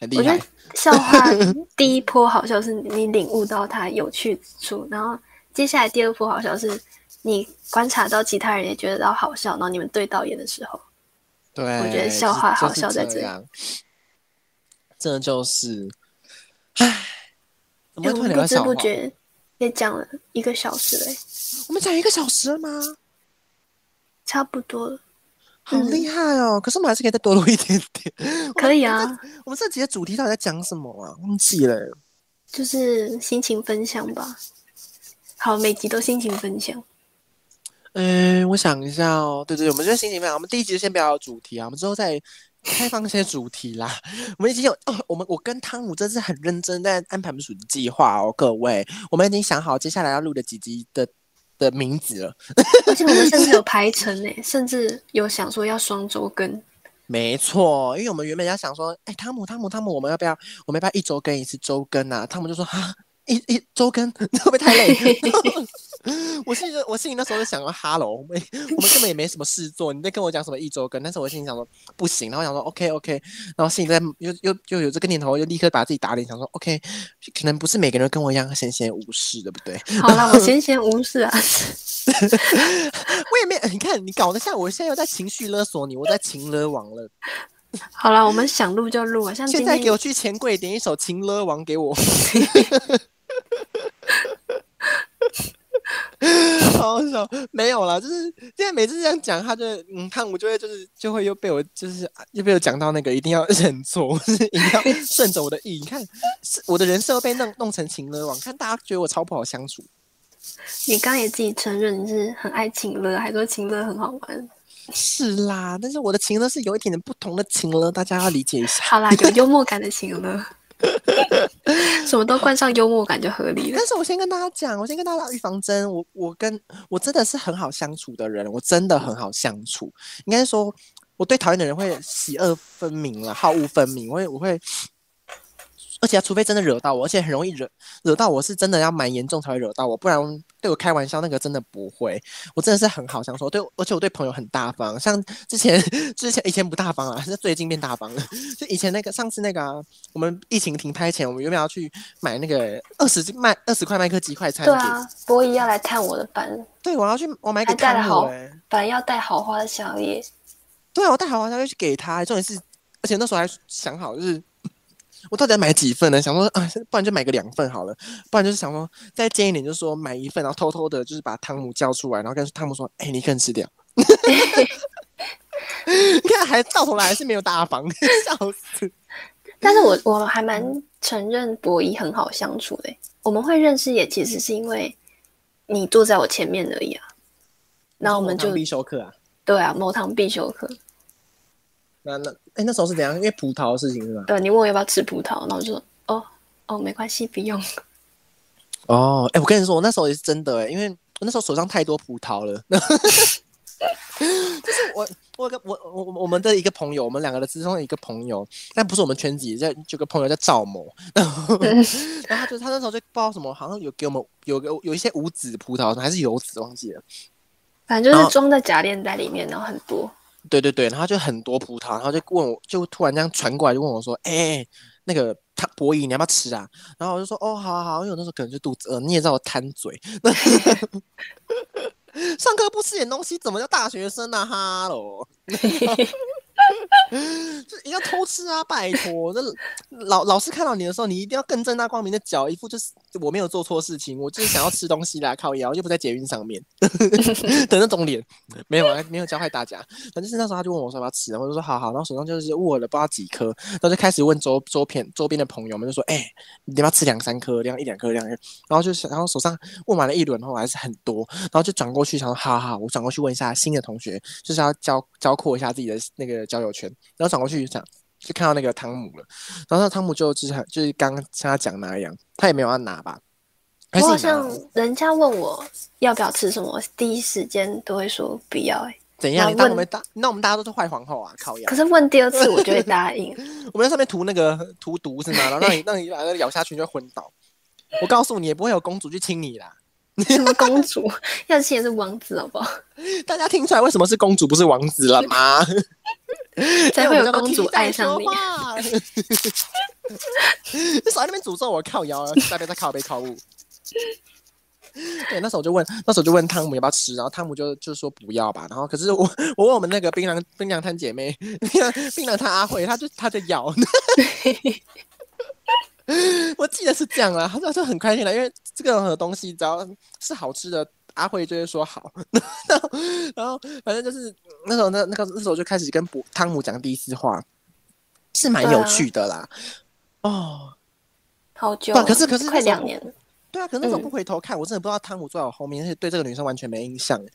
很厉害。笑话 第一波好笑是你领悟到它有趣之处，然后接下来第二波好笑是你观察到其他人也觉得到好笑，然后你们对导演的时候，对，我觉得笑话好笑在这里。这就是，唉，怎么突然不知不觉也讲了一个小时嘞？我们讲一个小时了吗？差不多了。好厉害哦！嗯、可是我们还是可以再多录一点点。可以啊。我们这集的主题到底在讲什么啊？忘记了。就是心情分享吧。好，每集都心情分享。嗯，我想一下哦。对对，我们就心情分享。我们第一集就先不要有主题啊，我们之后再开放一些主题啦。我们已经有哦，我们我跟汤姆这次很认真在安排我们属的计划哦，各位，我们已经想好接下来要录的几集的。的名字了，而且我们甚至有排程呢，甚至有想说要双周更。没错，因为我们原本要想说，哎，汤姆，汤姆，汤姆，我们要不要，我们要不要一周更一次周更啊？汤姆就说，哈，一一周更 会不会太累？我心里，我心里那时候就想说，Hello，我们我们根本也没什么事做，你在跟我讲什么一周更？但是我心里想说，不行，然后想说，OK OK，然后心里在又又又有这个念头，就立刻把自己打脸，想说，OK，可能不是每个人跟我一样闲闲无事，对不对？好了，我闲闲无事啊，我也没，你看你搞得像我现在又在情绪勒索你，我在情勒王了。好了，我们想录就录啊，像现在给我去钱柜点一首情勒王给我。好好笑，没有啦，就是现在每次这样讲，他就嗯，汤姆就会就是就会又被我就是又被我讲到那个一定要认错，就是一定要顺着我的意。你看，是我的人设被弄弄成情勒网，看大家觉得我超不好相处。你刚刚也自己承认你是很爱情勒，还说情勒很好玩。是啦，但是我的情勒是有一点点不同的情勒，大家要理解一下。好啦，有幽默感的情勒。什么都冠上幽默感就合理了。但是我先跟大家讲，我先跟大家打预防针。我我跟我真的是很好相处的人，我真的很好相处。应该说，我对讨厌的人会喜恶分明了，好恶分明。我会我会。而且，除非真的惹到我，而且很容易惹惹到我，是真的要蛮严重才会惹到我，不然对我开玩笑那个真的不会。我真的是很好相处，对，而且我对朋友很大方。像之前之前以前不大方啊，是最近变大方了。就以前那个上次那个、啊，我们疫情停拍前，我们原本要去买那个二十麦二十块麦克鸡快餐。对啊，波一要来探我的班。对，我要去，我买给他。带好，本来要带豪华的宵夜。对啊，我带豪华宵夜去给他。重点是，而且那时候还想好就是。我到底要买几份呢？想说啊，不然就买个两份好了。不然就是想说再尖一点，就是说买一份，然后偷偷的，就是把汤姆叫出来，然后跟汤姆说：“哎、欸，你一个人吃掉。”你看，还到头来还是没有大方，笑死。但是我我还蛮承认博弈很好相处的。我们会认识也其实是因为你坐在我前面而已啊。那我们就必修课啊。对啊，某堂必修课。那那哎，那时候是怎样？因为葡萄的事情是吧？对，你问我要不要吃葡萄，然后我就说哦哦，没关系，不用。哦，哎，我跟你说，我那时候也是真的哎，因为我那时候手上太多葡萄了。就是我我跟我我我们的一个朋友，我们两个的之中的一个朋友，但不是我们圈子，在就个朋友叫赵某，然后 然后他就他那时候就不知道什么，好像有给我们有个有一些无籽葡萄，还是有籽，忘记了。反正就是装在假链袋里面，然后很多。对对对，然后就很多葡萄，然后就问我，就突然这样传过来，就问我说：“哎、欸，那个他博弈，你要不要吃啊？”然后我就说：“哦，好好好，因为我那时候可能就肚子饿，你也知道我贪嘴，上课不吃点东西，怎么叫大学生啊？哈喽。” 就一定要偷吃啊！拜托，那老老师看到你的时候，你一定要更正大光明的脚一副就是我没有做错事情，我就是想要吃东西啦，靠腰又不在捷运上面 的那种脸，没有啊，没有教坏大家。反正是那时候他就问我说要不要吃，然后我就说好好，然后手上就是握了不知道几颗，然后就开始问周周边周边的朋友们，就说哎、你要吃两三颗，这样一两颗，两颗，然后就然后手上握满了一轮后还是很多，然后就转过去想说好好，我转过去问一下新的同学，就是要交交扩一下自己的那个交友圈。然后转过去就讲，就看到那个汤姆了。然后汤姆就就是就是刚刚像他讲那样，他也没有要拿吧。我好像人家问我要不要吃什么，第一时间都会说不要、欸。哎，怎样？你当我们大？那我们大家都是坏皇后啊！靠腰。可是问第二次，我就会答应。我们在上面涂那个涂毒是吗？然后让你让你把那个咬下去就会昏倒。我告诉你，也不会有公主去亲你啦。什么公主？要亲也是王子，好不好？大家听出来为什么是公主不是王子了吗？才会有公主爱上你。你少在那边诅咒我靠腰啊！代表在靠背靠物。对，那时候我就问，那时候就问汤姆要不要吃，然后汤姆就就说不要吧。然后可是我我问我们那个槟榔槟榔摊姐妹，槟榔摊阿慧，她就她就咬。我记得是这样啊，她说就很开心了，因为这个东西只要是好吃的，阿慧就会说好。然后然后反正就是那时候那那个那时候就开始跟汤姆讲第一次话，是蛮有趣的啦。啊、哦，好久，可是可是快两年了。对啊，可是那时候不回头看，嗯、我真的不知道汤姆坐在我后面，而且对这个女生完全没印象。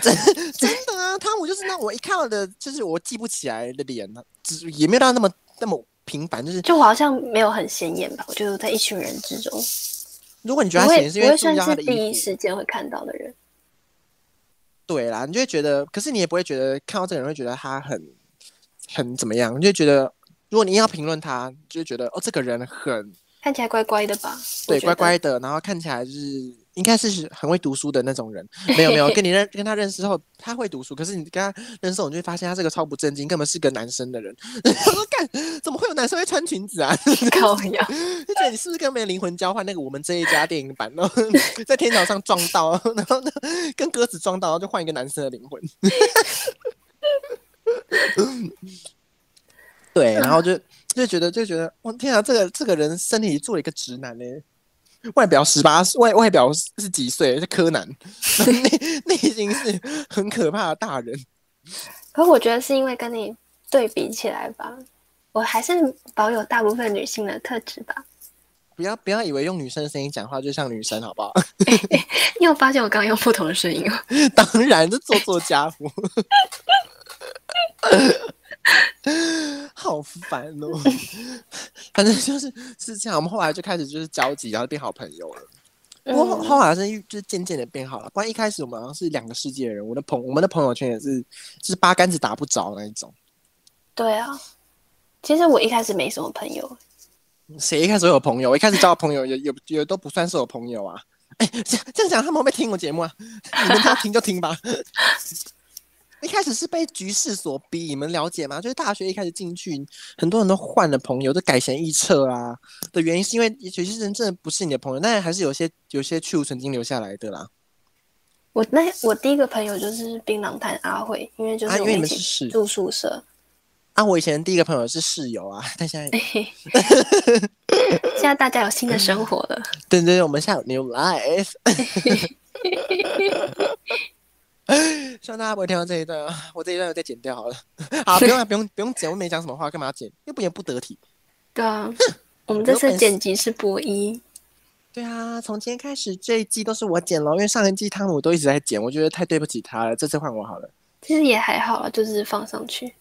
真真的啊，汤姆就是那我一看到的，就是我记不起来的脸呢，只也没有到那么那么平凡，就是就好像没有很显眼吧。我觉得在一群人之中，如果你觉得他显眼，是因为算是第一时间会看到的人。对啦，你就会觉得，可是你也不会觉得看到这个人会觉得他很很怎么样，你就觉得如果你要评论他，就会觉得哦，这个人很。看起来乖乖的吧？对，乖乖的，然后看起来就是应该是很会读书的那种人。没有没有，跟你认跟他认识后，他会读书，可是你跟他认识后，你就会发现他是个超不正经，根本是个男生的人。我说干，怎么会有男生会穿裙子啊？靠呀！就觉得你是不是跟没有灵魂交换？那个我们这一家电影版，然后 在天桥上撞到，然后呢跟鸽子撞到，然后就换一个男生的灵魂。对，然后就。就觉得就觉得，我天啊，这个这个人身体做了一个直男呢，外表十八岁，外外表是几岁？是柯南，内内心是很可怕的大人。可我觉得是因为跟你对比起来吧，我还是保有大部分女性的特质吧。不要不要以为用女生的声音讲话就像女生，好不好？你有发现我刚刚用不同的声音吗？当然，这做作家伙。好烦哦，反正就是是这样。我们后来就开始就是交集，然后变好朋友了。不过、嗯、后来是就是渐渐的变好了。不然一开始我们好像是两个世界的人。我的朋我们的朋友圈也是，就是八竿子打不着那一种。对啊，其实我一开始没什么朋友。谁一开始有朋友？我一开始交的朋友也也也都不算是我朋友啊。哎，这样这样讲，他们会不会听我节目啊？你们要听就听吧。一开始是被局势所逼，你们了解吗？就是大学一开始进去，很多人都换了朋友，都改弦易辙啊。的原因是因为有些人真的不是你的朋友，但还是有些有些去无曾经留下来的啦。我那我第一个朋友就是槟榔摊阿慧，因为就是我们一起住宿舍。啊，我以前第一个朋友是室友啊，但现在 现在大家有新的生活了。对对对，我们现在有 new life。希望大家不会听到这一段啊！我这一段又再剪掉好了。好，不用了，不用，不用剪。我没讲什么话，干嘛要剪？又不也不得体。对啊，我们这次剪辑是播一。对啊，从今天开始这一季都是我剪了，因为上一季汤姆都一直在剪，我觉得太对不起他了。这次换我好了。其实也还好啊，就是放上去。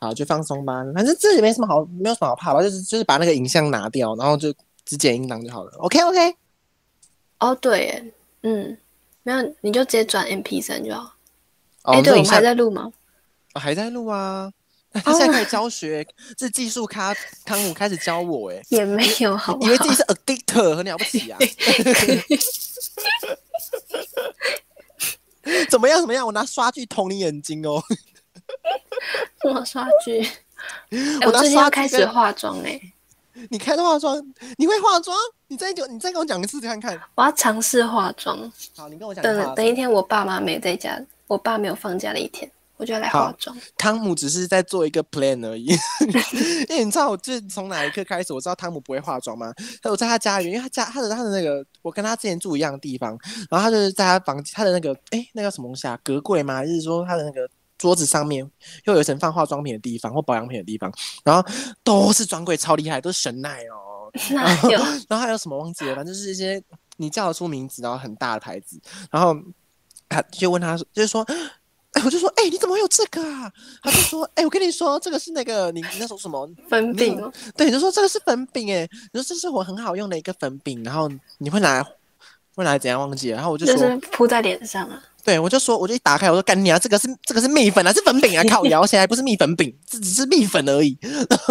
好，就放松吧。反正这里没什么好，没有什么好怕吧。就是就是把那个影像拿掉，然后就只剪音档就好了。OK OK。哦，对，嗯。没有，你就直接转 MP 三就好。哎、哦，对，我们还在录吗？哦、还在录啊！他现在开始教学，这、哦、技术咖汤姆开始教我，哎，也没有好，好，以为自己是 addictor，很了不起啊！怎么样？怎么样？我拿刷具捅你眼睛哦！什么刷具？我最近要开始化妆哎！你开的化妆？你会化妆？你再给我，你再跟我讲个事情看看。我要尝试化妆。好，你跟我讲。等等一天，我爸妈没在家，我爸没有放假的一天，我就要来化妆。汤姆只是在做一个 plan 而已。因为你知道，我就是从哪一刻开始，我知道汤姆不会化妆吗？我在他家里，因为他家他的他的那个，我跟他之前住一样的地方，然后他就是在他房他的那个，哎，那个什么东西啊？隔柜吗？还是说他的那个？桌子上面又有一层放化妆品的地方或保养品的地方，然后都是专柜，超厉害，都是神奈哦。然后，然后还有什么忘记了？反正就是一些你叫得出名字，然后很大的牌子。然后他就问他，就是说，哎，我就说，哎，你怎么会有这个啊？他就说，哎，我跟你说，这个是那个你那时候什么粉饼？对，你就说这个是粉饼，哎，你说这是我很好用的一个粉饼，然后你会拿来会拿来怎样忘记了？然后我就说，就是铺在脸上啊。对，我就说，我就一打开，我说干你啊，这个是这个是蜜粉啊，是粉饼啊，靠腰，现在不是蜜粉饼，这只是蜜粉而已。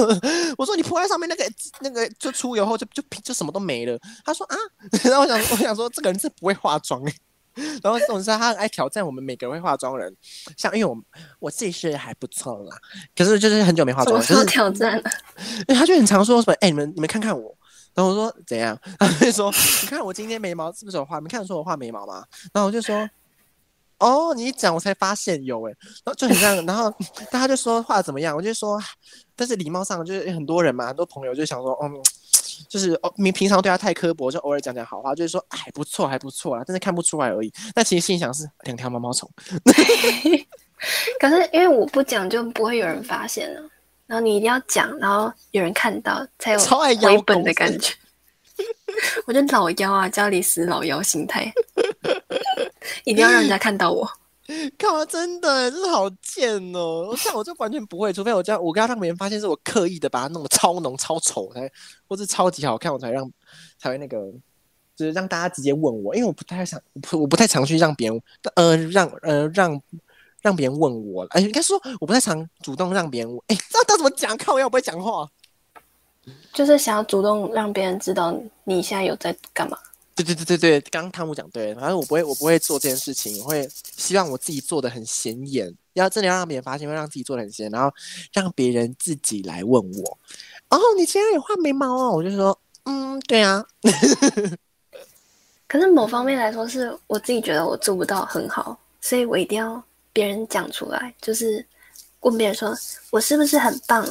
我说你铺在上面那个那个就出油后就就就什么都没了。他说啊，然后我想我想说这个人是不会化妆哎，然后总之他很爱挑战我们每个人会化妆人，像因为我我自己是还不错啦，可是就是很久没化妆了，什么挑战了？因为他就很常说什么，哎、欸，你们你们看看我，然后我说怎样？他就说，你看我今天眉毛是不是有画？你看得出我画眉毛吗？然后我就说，哦，你一讲我才发现有哎，然后就很像，然后大家就说话怎么样？我就说，但是礼貌上就是很多人嘛，很多朋友就想说，嗯。就是哦，你平常对他太刻薄，就偶尔讲讲好话，就是说还不错，还不错啊，但是看不出来而已。但其实心想是两条毛毛虫。可是因为我不讲，就不会有人发现了。然后你一定要讲，然后有人看到，才有回本的感觉。我就老妖啊，家里死老妖心态，一定要让人家看到我。干嘛？真的，真的好贱哦！像我就完全不会，除非我这样，我刚刚让别人发现是我刻意的把它弄得超浓、超丑，才或是超级好看，我才让才会那个，就是让大家直接问我，因为我不太想，我不太常去让别人，呃，让呃让让别人问我，哎、欸，应该说我不太常主动让别人问，哎、欸，这怎么讲？看我要不会讲话，就是想要主动让别人知道你现在有在干嘛。对对对对对，刚刚汤姆讲对，反正我不会，我不会做这件事情，我会希望我自己做的很显眼，要真的要让别人发现，会让自己做的很显眼，然后让别人自己来问我，哦，你今天有画眉毛哦？我就说，嗯，对啊。可是某方面来说，是我自己觉得我做不到很好，所以我一定要别人讲出来，就是问别人说我是不是很棒？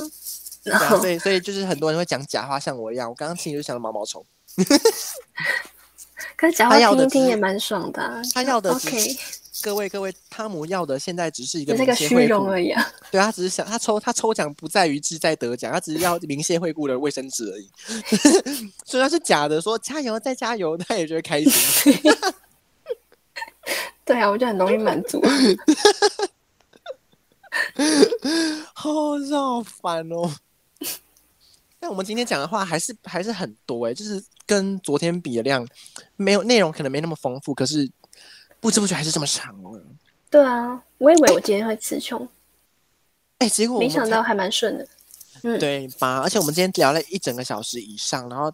然后对，所以就是很多人会讲假话，像我一样，我刚刚心里就想到毛毛虫。可是讲话听一听也蛮爽的，啊。他要的是，OK，各位各位，汤姆要的现在只是一个那个虚荣而已，啊。对，他只是想他抽他抽奖不在于志在得奖，他只是要明谢惠顾的卫生纸而已。所以他是假的，说加油再加油，他也觉得开心。对啊，我就很容易满足。好好烦哦。但我们今天讲的话还是还是很多哎、欸，就是跟昨天比的量，没有内容可能没那么丰富，可是不知不觉还是这么长了。对啊，我以为我今天会词穷，哎、欸，结果没想到还蛮顺的。嗯，对吧？而且我们今天聊了一整个小时以上，然后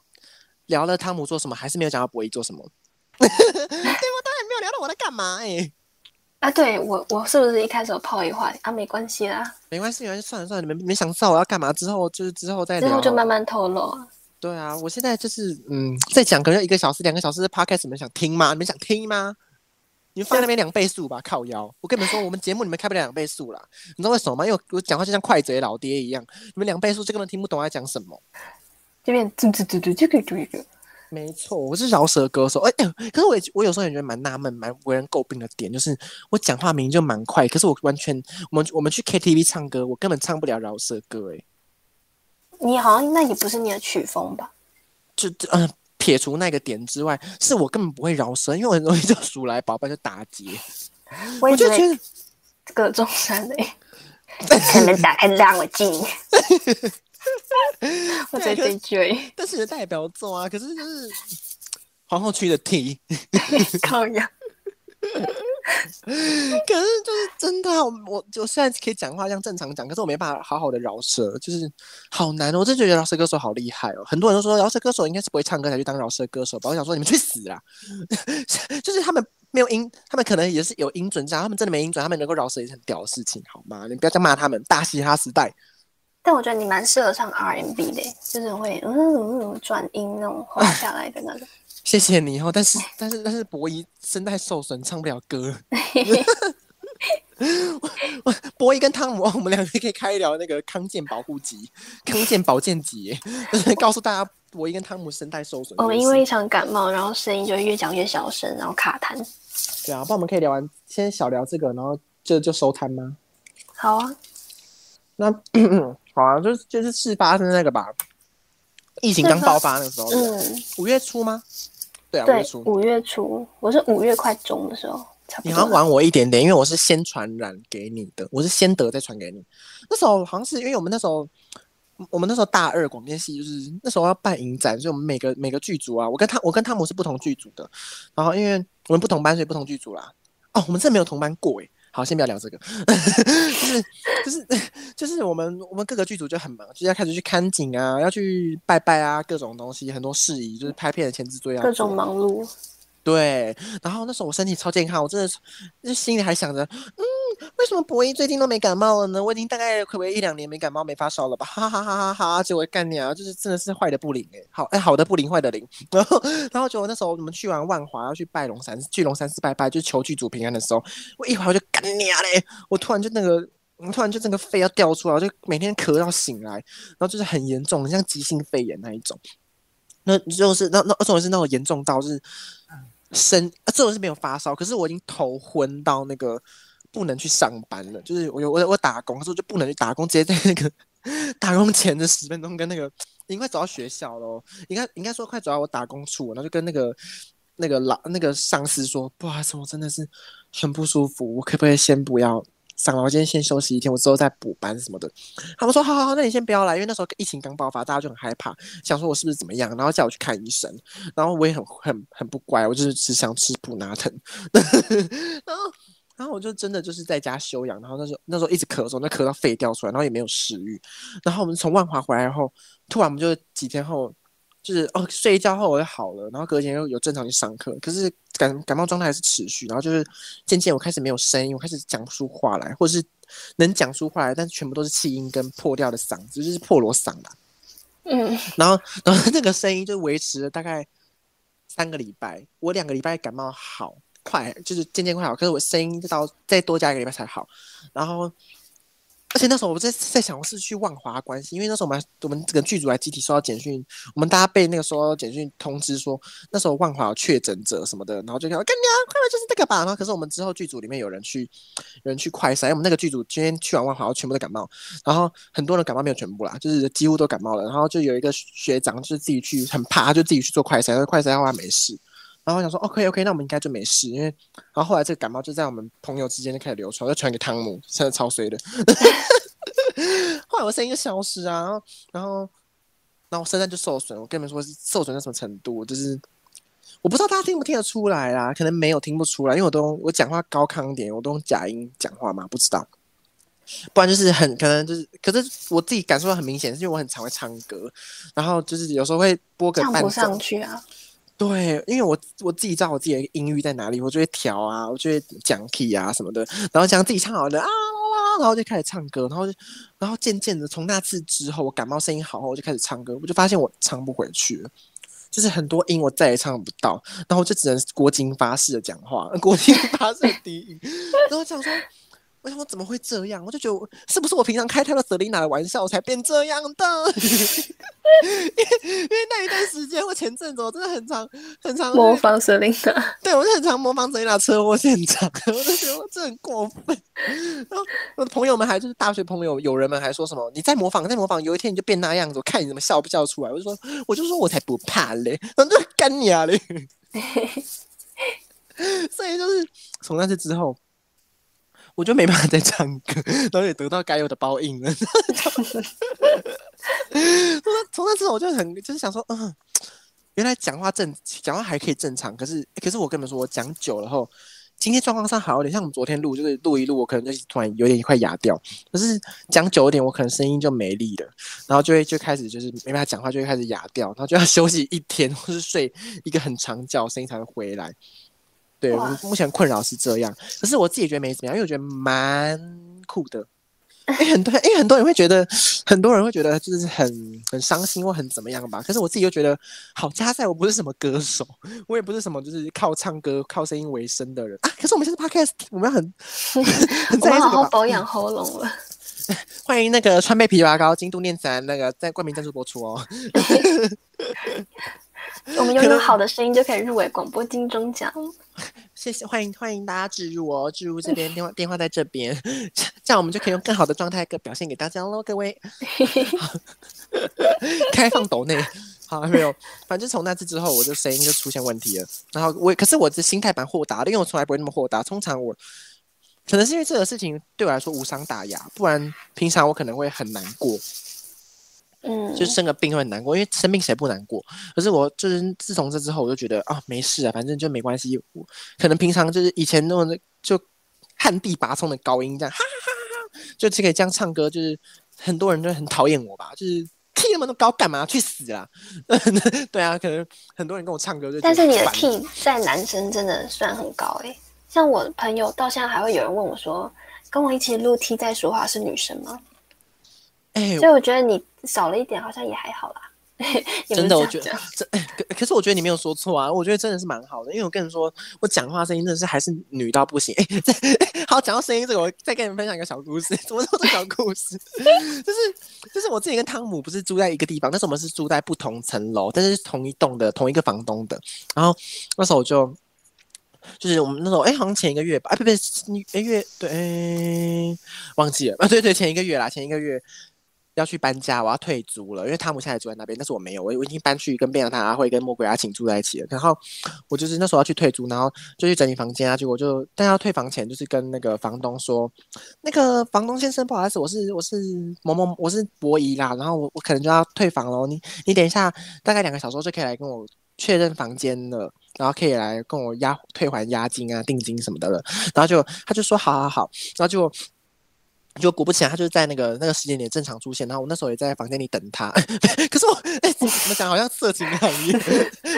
聊了汤姆做什么，还是没有讲到博弈做什么。对，我当然没有聊到我在干嘛哎、欸。啊，对我，我是不是一开始有泡一话啊？没关系啦，没关系，没关系，算了算了，你们没想知道我要干嘛，之后就是之后再聊，之后就慢慢透露啊。对啊，我现在就是嗯，在讲可能一个小时、两个小时的 podcast，你们想听吗？你们想听吗？你们放那边两倍速吧，靠腰。我跟你们说，我们节目你们开不了两倍速啦，你知道为什么吗？因为我讲话就像快嘴老爹一样，你们两倍速这个人听不懂我在讲什么。这边嘟嘟嘟嘟，这个这个。没错，我是饶舌歌手。哎、欸，可是我我有时候也觉得蛮纳闷、蛮为人诟病的点，就是我讲话明明就蛮快，可是我完全，我们我们去 KTV 唱歌，我根本唱不了饶舌歌。哎，你好像那也不是你的曲风吧？就嗯、呃，撇除那个点之外，是我根本不会饶舌，因为我很容易就数来宝贝就打结。我，就觉得各种山的，你们打开让我进。我在追追，但是代表作啊，可是就是皇后区的 T，靠呀！可是就是真的，我我就现在可以讲话，这样正常讲，可是我没办法好好的饶舌，就是好难。哦我真觉得饶舌歌手好厉害哦，很多人都说饶舌歌手应该是不会唱歌才去当饶舌歌手吧？我想说你们去死啦！就是他们没有音，他们可能也是有音准，这样他们真的没音准，他们能够饶舌也是很屌的事情，好吗？你不要再骂他们，大嘻哈时代。但我觉得你蛮适合唱 R&B 的，就是会嗯转音那种滑下来的那种。谢谢你哦，但是但是但是博弈声带受损，唱不了歌。博弈跟汤姆，我们两个可以开一聊那个康健保护级、康健保健级，就是告诉大家博弈跟汤姆声带受损。我们因为一场感冒，然后声音就会越讲越小声，然后卡痰。对啊，不然我们可以聊完，先小聊这个，然后就就收摊吗？好啊，那。好啊，就是就是事发生那个吧，疫情刚爆发那个时候，嗯，五月初吗？对啊，五月初。五月初，我是五月快中的时候。你好像晚我一点点，因为我是先传染给你的，我是先得再传给你。那时候好像是因为我们那时候，我们那时候大二广电系就是那时候要办影展，所以我们每个每个剧组啊，我跟他我跟汤姆是不同剧组的，然后因为我们不同班，所以不同剧组啦。哦，我们真的没有同班过诶。好，先不要聊这个，就是就是 就是我们我们各个剧组就很忙，就要开始去看景啊，要去拜拜啊，各种东西很多事宜，就是拍片的前置作业，各种忙碌。对，然后那时候我身体超健康，我真的是，那心里还想着，嗯，为什么博一最近都没感冒了呢？我已经大概快不可以一两年没感冒、没发烧了吧？哈哈哈哈哈！结果干你啊，就是真的是坏的不灵哎，好哎，好的不灵，坏的灵。然后，然后结果那时候我们去完万华要去拜龙山，去龙山寺拜拜，就求剧组平安的时候，我一会儿就干你啊嘞！我突然就那个，我突然就整个肺要掉出来，我就每天咳到醒来，然后就是很严重，很像急性肺炎那一种。那就是那那，而且是那种严重到就是。生啊，这种是没有发烧，可是我已经头昏到那个不能去上班了。就是我我我打工，可是我就不能去打工，直接在那个打工前的十分钟跟那个应该走到学校喽，应该应该说快走到我打工处，然后就跟那个那个老那个上司说，不好意思，我真的是很不舒服，我可不可以先不要？上了，我今天先休息一天，我之后再补班什么的。他们说好好好，那你先不要来，因为那时候疫情刚爆发，大家就很害怕，想说我是不是怎么样，然后叫我去看医生。然后我也很很很不乖，我就是只想吃普拿疼。然后然后我就真的就是在家休养。然后那时候那时候一直咳嗽，那咳到肺掉出来，然后也没有食欲。然后我们从万华回来后，突然我们就几天后。就是哦，睡一觉后我就好了，然后隔天又有正常去上课，可是感感冒状态还是持续，然后就是渐渐我开始没有声音，我开始讲不出话来，或者是能讲出话来，但是全部都是气音跟破掉的嗓子，就是破锣嗓吧。嗯，然后然后那个声音就维持了大概三个礼拜，我两个礼拜感冒好快，就是渐渐快好，可是我声音就到再多加一个礼拜才好，然后。而且那时候我在在想，我是去万华关系，因为那时候我们我们这个剧组还集体收到简讯，我们大家被那个收到简讯通知说，那时候万华有确诊者什么的，然后就看，干娘，快来就是这个吧。然后可是我们之后剧组里面有人去，有人去快筛，因为我们那个剧组今天去完万华，全部都感冒，然后很多人感冒没有全部啦，就是几乎都感冒了。然后就有一个学长就是自己去很怕，他就自己去做快筛，快筛后来没事。然后我想说，OK OK，那我们应该就没事，因为然后后来这个感冒就在我们朋友之间就开始流传，就传给汤姆，真的超衰的。后来我声音就消失啊，然后然后然后我声带就受损，我跟你们说是受损到什么程度，就是我不知道大家听不听得出来啦，可能没有听不出来，因为我都我讲话高亢一点，我都用假音讲话嘛，不知道，不然就是很可能就是，可是我自己感受到很明显，是因为我很常会唱歌，然后就是有时候会播个伴奏，唱不上去啊。对，因为我我自己知道我自己的音域在哪里，我就会调啊，我就会讲 key 啊什么的，然后讲自己唱好的啊，然后就开始唱歌，然后就然后渐渐的从那次之后，我感冒声音好后，我就开始唱歌，我就发现我唱不回去了，就是很多音我再也唱不到，然后就只能国金发式的讲话，国金发式的低音，然后讲说。我想说怎么会这样？我就觉得是不是我平常开太多 Selina 的玩笑才变这样的？因为因为那一段时间，我前阵子我真的很常很常模仿 Selina，对我就很常模仿 Selina 车祸现场，我就觉得我这很过分。然后我的朋友们还就是大学朋友友人们还说什么你在模仿在模仿，有一天你就变那样子，我看你怎么笑不笑出来。我就说我就说我才不怕嘞，然后就干你啊嘞。所以就是从那次之后。我就没办法再唱歌，然后也得到该有的报应了。从那之后我就很就是想说，嗯，原来讲话正讲话还可以正常，可是可是我跟你们说，我讲久了后，今天状况上好一点，像我们昨天录就是录一录，我可能就突然有点快哑掉。可是讲久一点，我可能声音就没力了，然后就会就开始就是没办法讲话，就会开始哑掉，然后就要 休息一天，或是睡一个很长觉，声音才会回来。对，我目前困扰是这样，可是我自己觉得没怎么样，因为我觉得蛮酷的。哎，很多，因为很多人会觉得，很多人会觉得就是很很伤心或很怎么样吧。可是我自己又觉得，好加在我不是什么歌手，我也不是什么就是靠唱歌、靠声音为生的人啊。可是我们现在 podcast，我们要很 很在好好保养喉咙了。欢迎那个川贝枇杷膏、京都念慈那个在冠名赞助播出哦。我们拥有好的声音就可以入围广播金钟奖。谢谢，欢迎欢迎大家置入哦，置入这 边电话电话在这边，这样我们就可以用更好的状态表现给大家喽，各位。开放抖内，好没有？反正从那次之后，我的声音就出现问题了。然后我，可是我的心态蛮豁达的，因为我从来不会那么豁达。通常我可能是因为这个事情对我来说无伤大雅，不然平常我可能会很难过。嗯，就生个病会很难过，因为生病谁不难过？可是我就是自从这之后，我就觉得啊，没事啊，反正就没关系。我可能平常就是以前那种就旱地拔葱的高音这样，哈哈哈哈，就只可以这样唱歌，就是很多人都很讨厌我吧，就是 key 那么多高干嘛？去死啊！对啊，可能很多人跟我唱歌就。但是你的 key 在男生真的算很高哎、欸，像我朋友到现在还会有人问我说，跟我一起录 T 在说话是女生吗？哎、欸，所以我觉得你少了一点，好像也还好啦。真的，我觉得这可可是我觉得你没有说错啊，我觉得真的是蛮好的，因为我跟你说，我讲话声音真的是还是女到不行。哎、欸，好，讲到声音这个，我再跟你们分享一个小故事。怎么说这小故事？就是就是我自己跟汤姆不是住在一个地方，但是我们是住在不同层楼，但是同一栋的同一个房东的。然后那时候我就就是我们那时候哎、欸，好像前一个月吧，哎、欸，不对，一月对、欸，忘记了啊，对对，前一个月啦，前一个月。要去搬家，我要退租了，因为汤姆现在住在那边，但是我没有，我我已经搬去跟便当他阿慧跟魔鬼阿晴住在一起了。然后我就是那时候要去退租，然后就去整理房间啊，结果就但要退房前，就是跟那个房东说，那个房东先生，不好意思，我是我是某某，我是博怡啦，然后我我可能就要退房喽，你你等一下，大概两个小时就可以来跟我确认房间了，然后可以来跟我押退还押金啊、定金什么的了。然后就他就说好好好，然后就。就果不其然，他就是在那个那个时间点正常出现，然后我那时候也在房间里等他。可是我哎，怎么讲好像色情行业？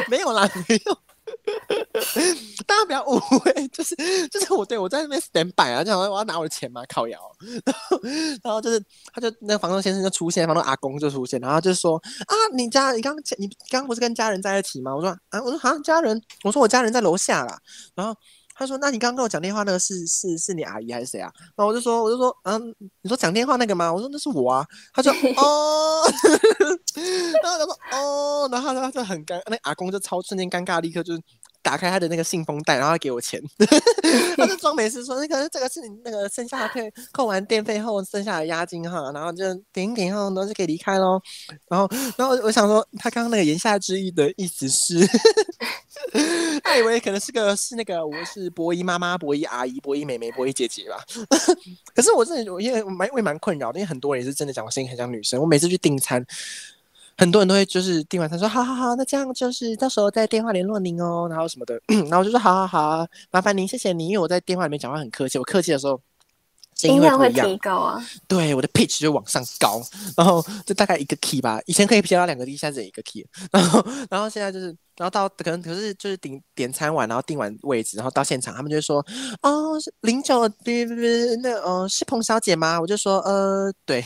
没有啦，没有。大家不要误会，就是就是我对我在那边 stand by 啊，就好像我要拿我的钱嘛，靠腰。然后然后就是他就那个房东先生就出现，房东阿公就出现，然后就说啊，你家你刚你刚刚不是跟家人在一起吗？我说啊，我说好像家人，我说我家人在楼下啦。然后。他说：“那你刚刚跟我讲电话那个是是是你阿姨还是谁啊？”然后我就说：“我就说，嗯，你说讲电话那个吗？”我说：“那是我啊。”他说：“哦。”然后他说：“哦。”然后他就很尴，那阿公就超瞬间尴尬，立刻就打开他的那个信封袋，然后他给我钱。他就装没事说：“那个这个是你那个剩下的扣完电费后剩下的押金哈。”然后就点一点后，然后就可以离开喽。然后，然后我想说，他刚刚那个言下之意的意思是。他以为可能是个是那个我是博姨妈妈、博姨阿姨、博姨妹妹、博姨姐姐吧。可是我真的我因为蛮我也蛮困扰，因为很多人也是真的讲我声音很像女生。我每次去订餐，很多人都会就是订完餐说好好好，那这样就是到时候再电话联络您哦，然后什么的。然后我就说好好好，麻烦您，谢谢您，因为我在电话里面讲话很客气，我客气的时候。音量会提高啊，对，我的 pitch 就往上高，然后就大概一个 key 吧，以前可以调到两个 key，现在只一个 key，然后然后现在就是，然后到可能可是就是点点餐完，然后订完位置，然后到现场，他们就会说，哦，零九，别别别，那呃是彭小姐吗？我就说，呃，对，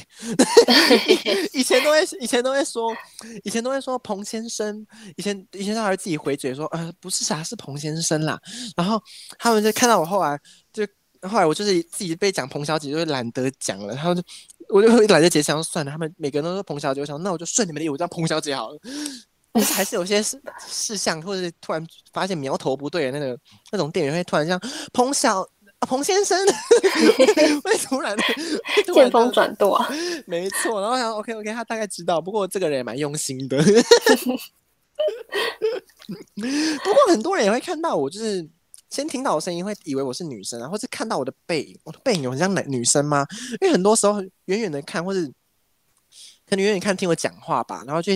以前都会以前都会说，以前都会说彭先生，以前以前他还会自己回嘴说，呃，不是啥，是彭先生啦，然后他们就看到我后来就。后来我就是自己被讲彭小姐，就懒得讲了。然后就我就懒得解释，算了。他们每个人都说彭小姐，我想那我就顺你们的意，我叫彭小姐好了。但是还是有些事事项，或者是突然发现苗头不对的那个那种店员会突然像彭小啊彭先生，会突然见风转舵啊。没错，然后我想 OK OK，他大概知道。不过这个人也蛮用心的。不过很多人也会看到我，就是。先听到我声音会以为我是女生啊，或是看到我的背影，我的背影有很像男女生吗？因为很多时候远远的看，或是可能远远看听我讲话吧，然后就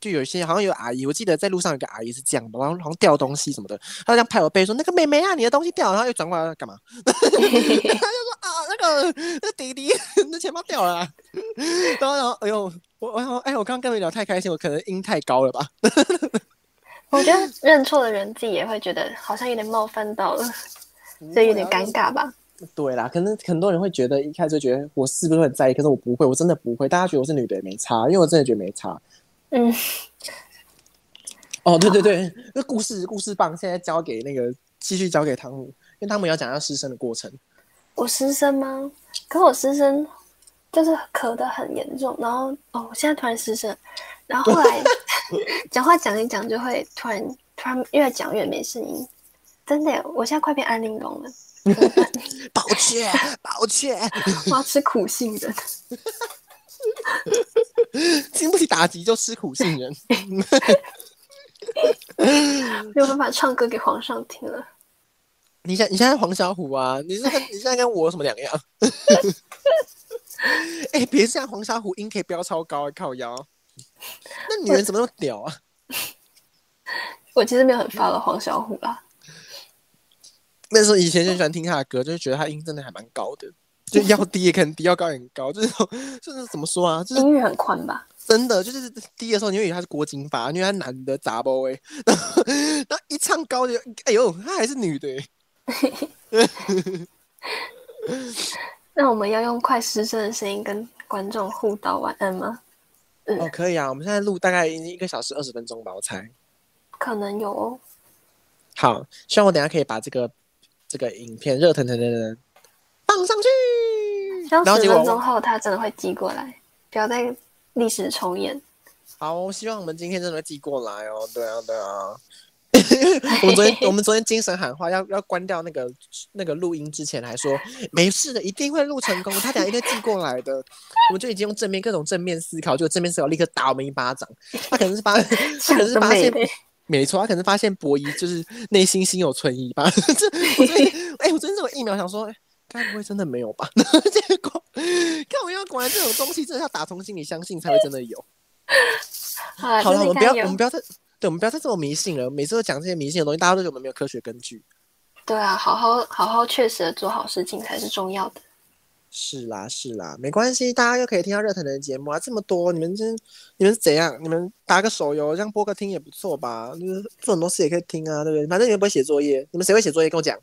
就有一些好像有阿姨，我记得在路上有个阿姨是这样的，然后好像掉东西什么的，她这样拍我背说：“那个妹妹啊，你的东西掉了。”然后又转过来干嘛？他就说：“啊，那个那个弟弟，那钱包掉了。”然后然后哎呦，我我说哎，我刚刚跟你聊太开心，我可能音太高了吧。我觉得认错的人自己也会觉得好像有点冒犯到了，所以有点尴尬吧。对啦，可能很多人会觉得一开始就觉得我是不是很在意，可是我不会，我真的不会。大家觉得我是女的也没差，因为我真的觉得没差。嗯。哦，对对对，那故事故事棒，现在交给那个继续交给汤姆，因为汤姆要讲要失声的过程。我失声吗？可我失声就是咳得很严重，然后哦，我现在突然失声，然后后来。讲话讲一讲就会突然突然越讲越没声音，真的，我现在快变安陵容了。抱歉，抱歉，我要吃苦杏仁，经不起打击就吃苦杏仁，没有办法唱歌给皇上听了。你现你现在黄小虎啊？你是跟你现在跟我有什么两样？哎、欸，别这样，黄小虎音可以飙超高，靠腰。那女人怎么那么屌啊？我，其实没有很 follow 黄小虎啦。那时候以前就喜欢听他的歌，就是觉得他音真的还蛮高的，就要低也可能低，要高也很高，就是就是怎么说啊？就是音域很宽吧？真的就是低的时候，你以为他是郭金发，因为他男的杂包哎，然后然后一唱高就哎呦，他还是女的。那我们要用快失声的声音跟观众互道晚安吗？可以啊，我们现在录大概一个小时二十分钟吧，我猜。可能有哦。好，希望我等下可以把这个这个影片热腾腾的放上去。然后十分钟后他真的会寄过来，不要再历史重演。好，我希望我们今天真的会寄过来哦。对啊，对啊。我们昨天 我们昨天精神喊话，要要关掉那个那个录音之前还说没事的，一定会录成功。他等下一定会寄过来的。我们就已经用正面各种正面思考，就正面思考立刻打我们一巴掌。他可能是发，他可能是发现。没错，他可能发现博弈就是内心心有存疑吧。这我哎、欸，我昨天这种疫苗想说，该不会真的没有吧？结果看我要果然这种东西，真的要打从心里相信才会真的有。好了，我们不要，我们不要再，对，我们不要再这么迷信了。每次都讲这些迷信的东西，大家都觉得我们没有科学根据。对啊，好好好好确实的做好事情才是重要的。是啦是啦，没关系，大家又可以听到热腾腾的节目啊，这么多，你们真你们是怎样？你们打个手游，这样播客听也不错吧？就是做很多事也可以听啊，对不对？反正你们不会写作业，你们谁会写作业？跟我讲。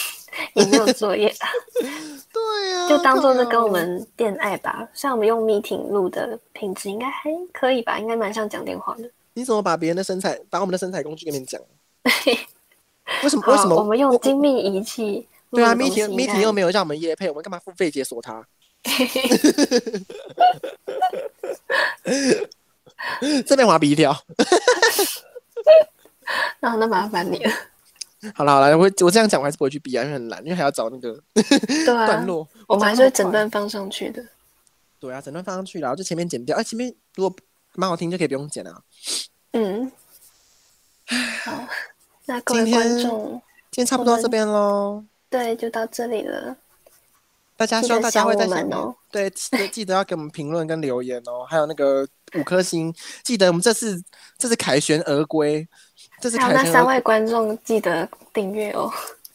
也没有作业。对呀、啊，就当做是跟我们恋爱吧。像我们用 meeting 录的品质应该还可以吧？应该蛮像讲电话的。你怎么把别人的身材，把我们的身材工具跟你讲？为什么？为什么？我们用精密仪器。对啊，meeting meeting 又没有让我们夜配，我们干嘛付费解锁它？这边我要逼掉。那那麻烦你了。好了好了，我我这样讲我还是不会去比啊，因为很懒，因为还要找那个段落。我们还是会整段放上去的。对啊，整段放上去，然后就前面剪掉。哎，前面如果蛮好听，就可以不用剪了。嗯。好，那各位观众，今天差不多到这边喽。对，就到这里了。大家希望大家会在下面哦。对，记得要给我们评论跟留言哦，还有那个五颗星。记得我们这次这次凯旋而归，这次凯旋那三位观众记得订阅哦。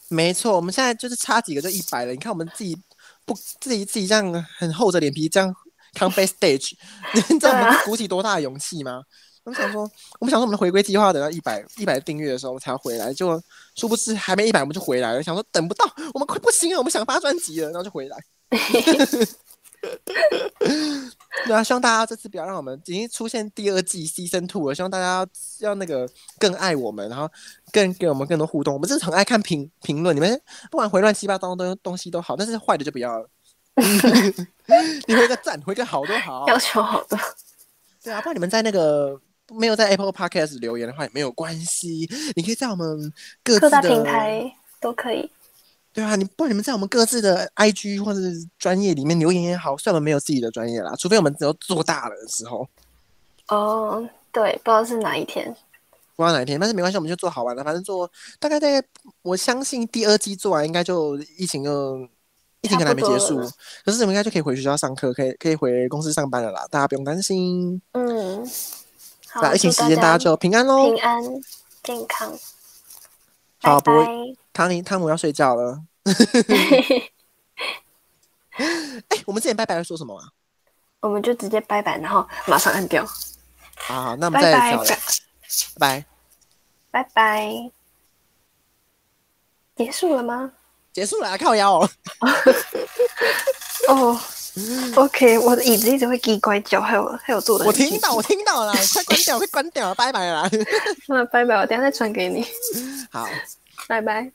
没错，我们现在就是差几个就一百了。你看我们自己不自己自己这样很厚着脸皮这样 come back stage，你知道我们鼓起多大的勇气吗？我们想说，我们想说，我们的回归计划等到一百一百订阅的时候我们才要回来，就殊不知还没一百我们就回来了。想说等不到，我们快不行了，我们想发专辑了，然后就回来。对啊，希望大家这次不要让我们已经出现第二季 season two 了。希望大家要那个更爱我们，然后更给我们更多互动。我们真的很爱看评评论，你们不管回乱七八糟的东西都好，但是坏的就不要了。你回个赞，回个好都好，要求好多。对啊，不然你们在那个。没有在 Apple Podcast 留言的话也没有关系，你可以在我们各自的平台都可以。对啊，你不然你们在我们各自的 IG 或者是专业里面留言也好，算我们没有自己的专业啦，除非我们只有做大了的时候。哦，对，不知道是哪一天，不知道哪一天，但是没关系，我们就做好玩了，反正做大概在我相信第二季做完应该就疫情就疫情可能还没结束，可是你们应该就可以回学校上课，可以可以回公司上班了啦，大家不用担心。嗯。在疫情期间，大家就平安喽，平安健康。好，不会，汤尼汤姆要睡觉了。哎，我们之前拜拜会说什么啊？我们就直接拜拜，然后马上按掉。好，好，那我们再来一次。拜拜拜。结束了吗？结束了，靠腰哦。哦。OK，我的椅子一直会给拐角，还有还有坐的。我听到，我听到了，快关掉，快关掉了，拜拜了。那拜拜，我等下再传给你。好，拜拜。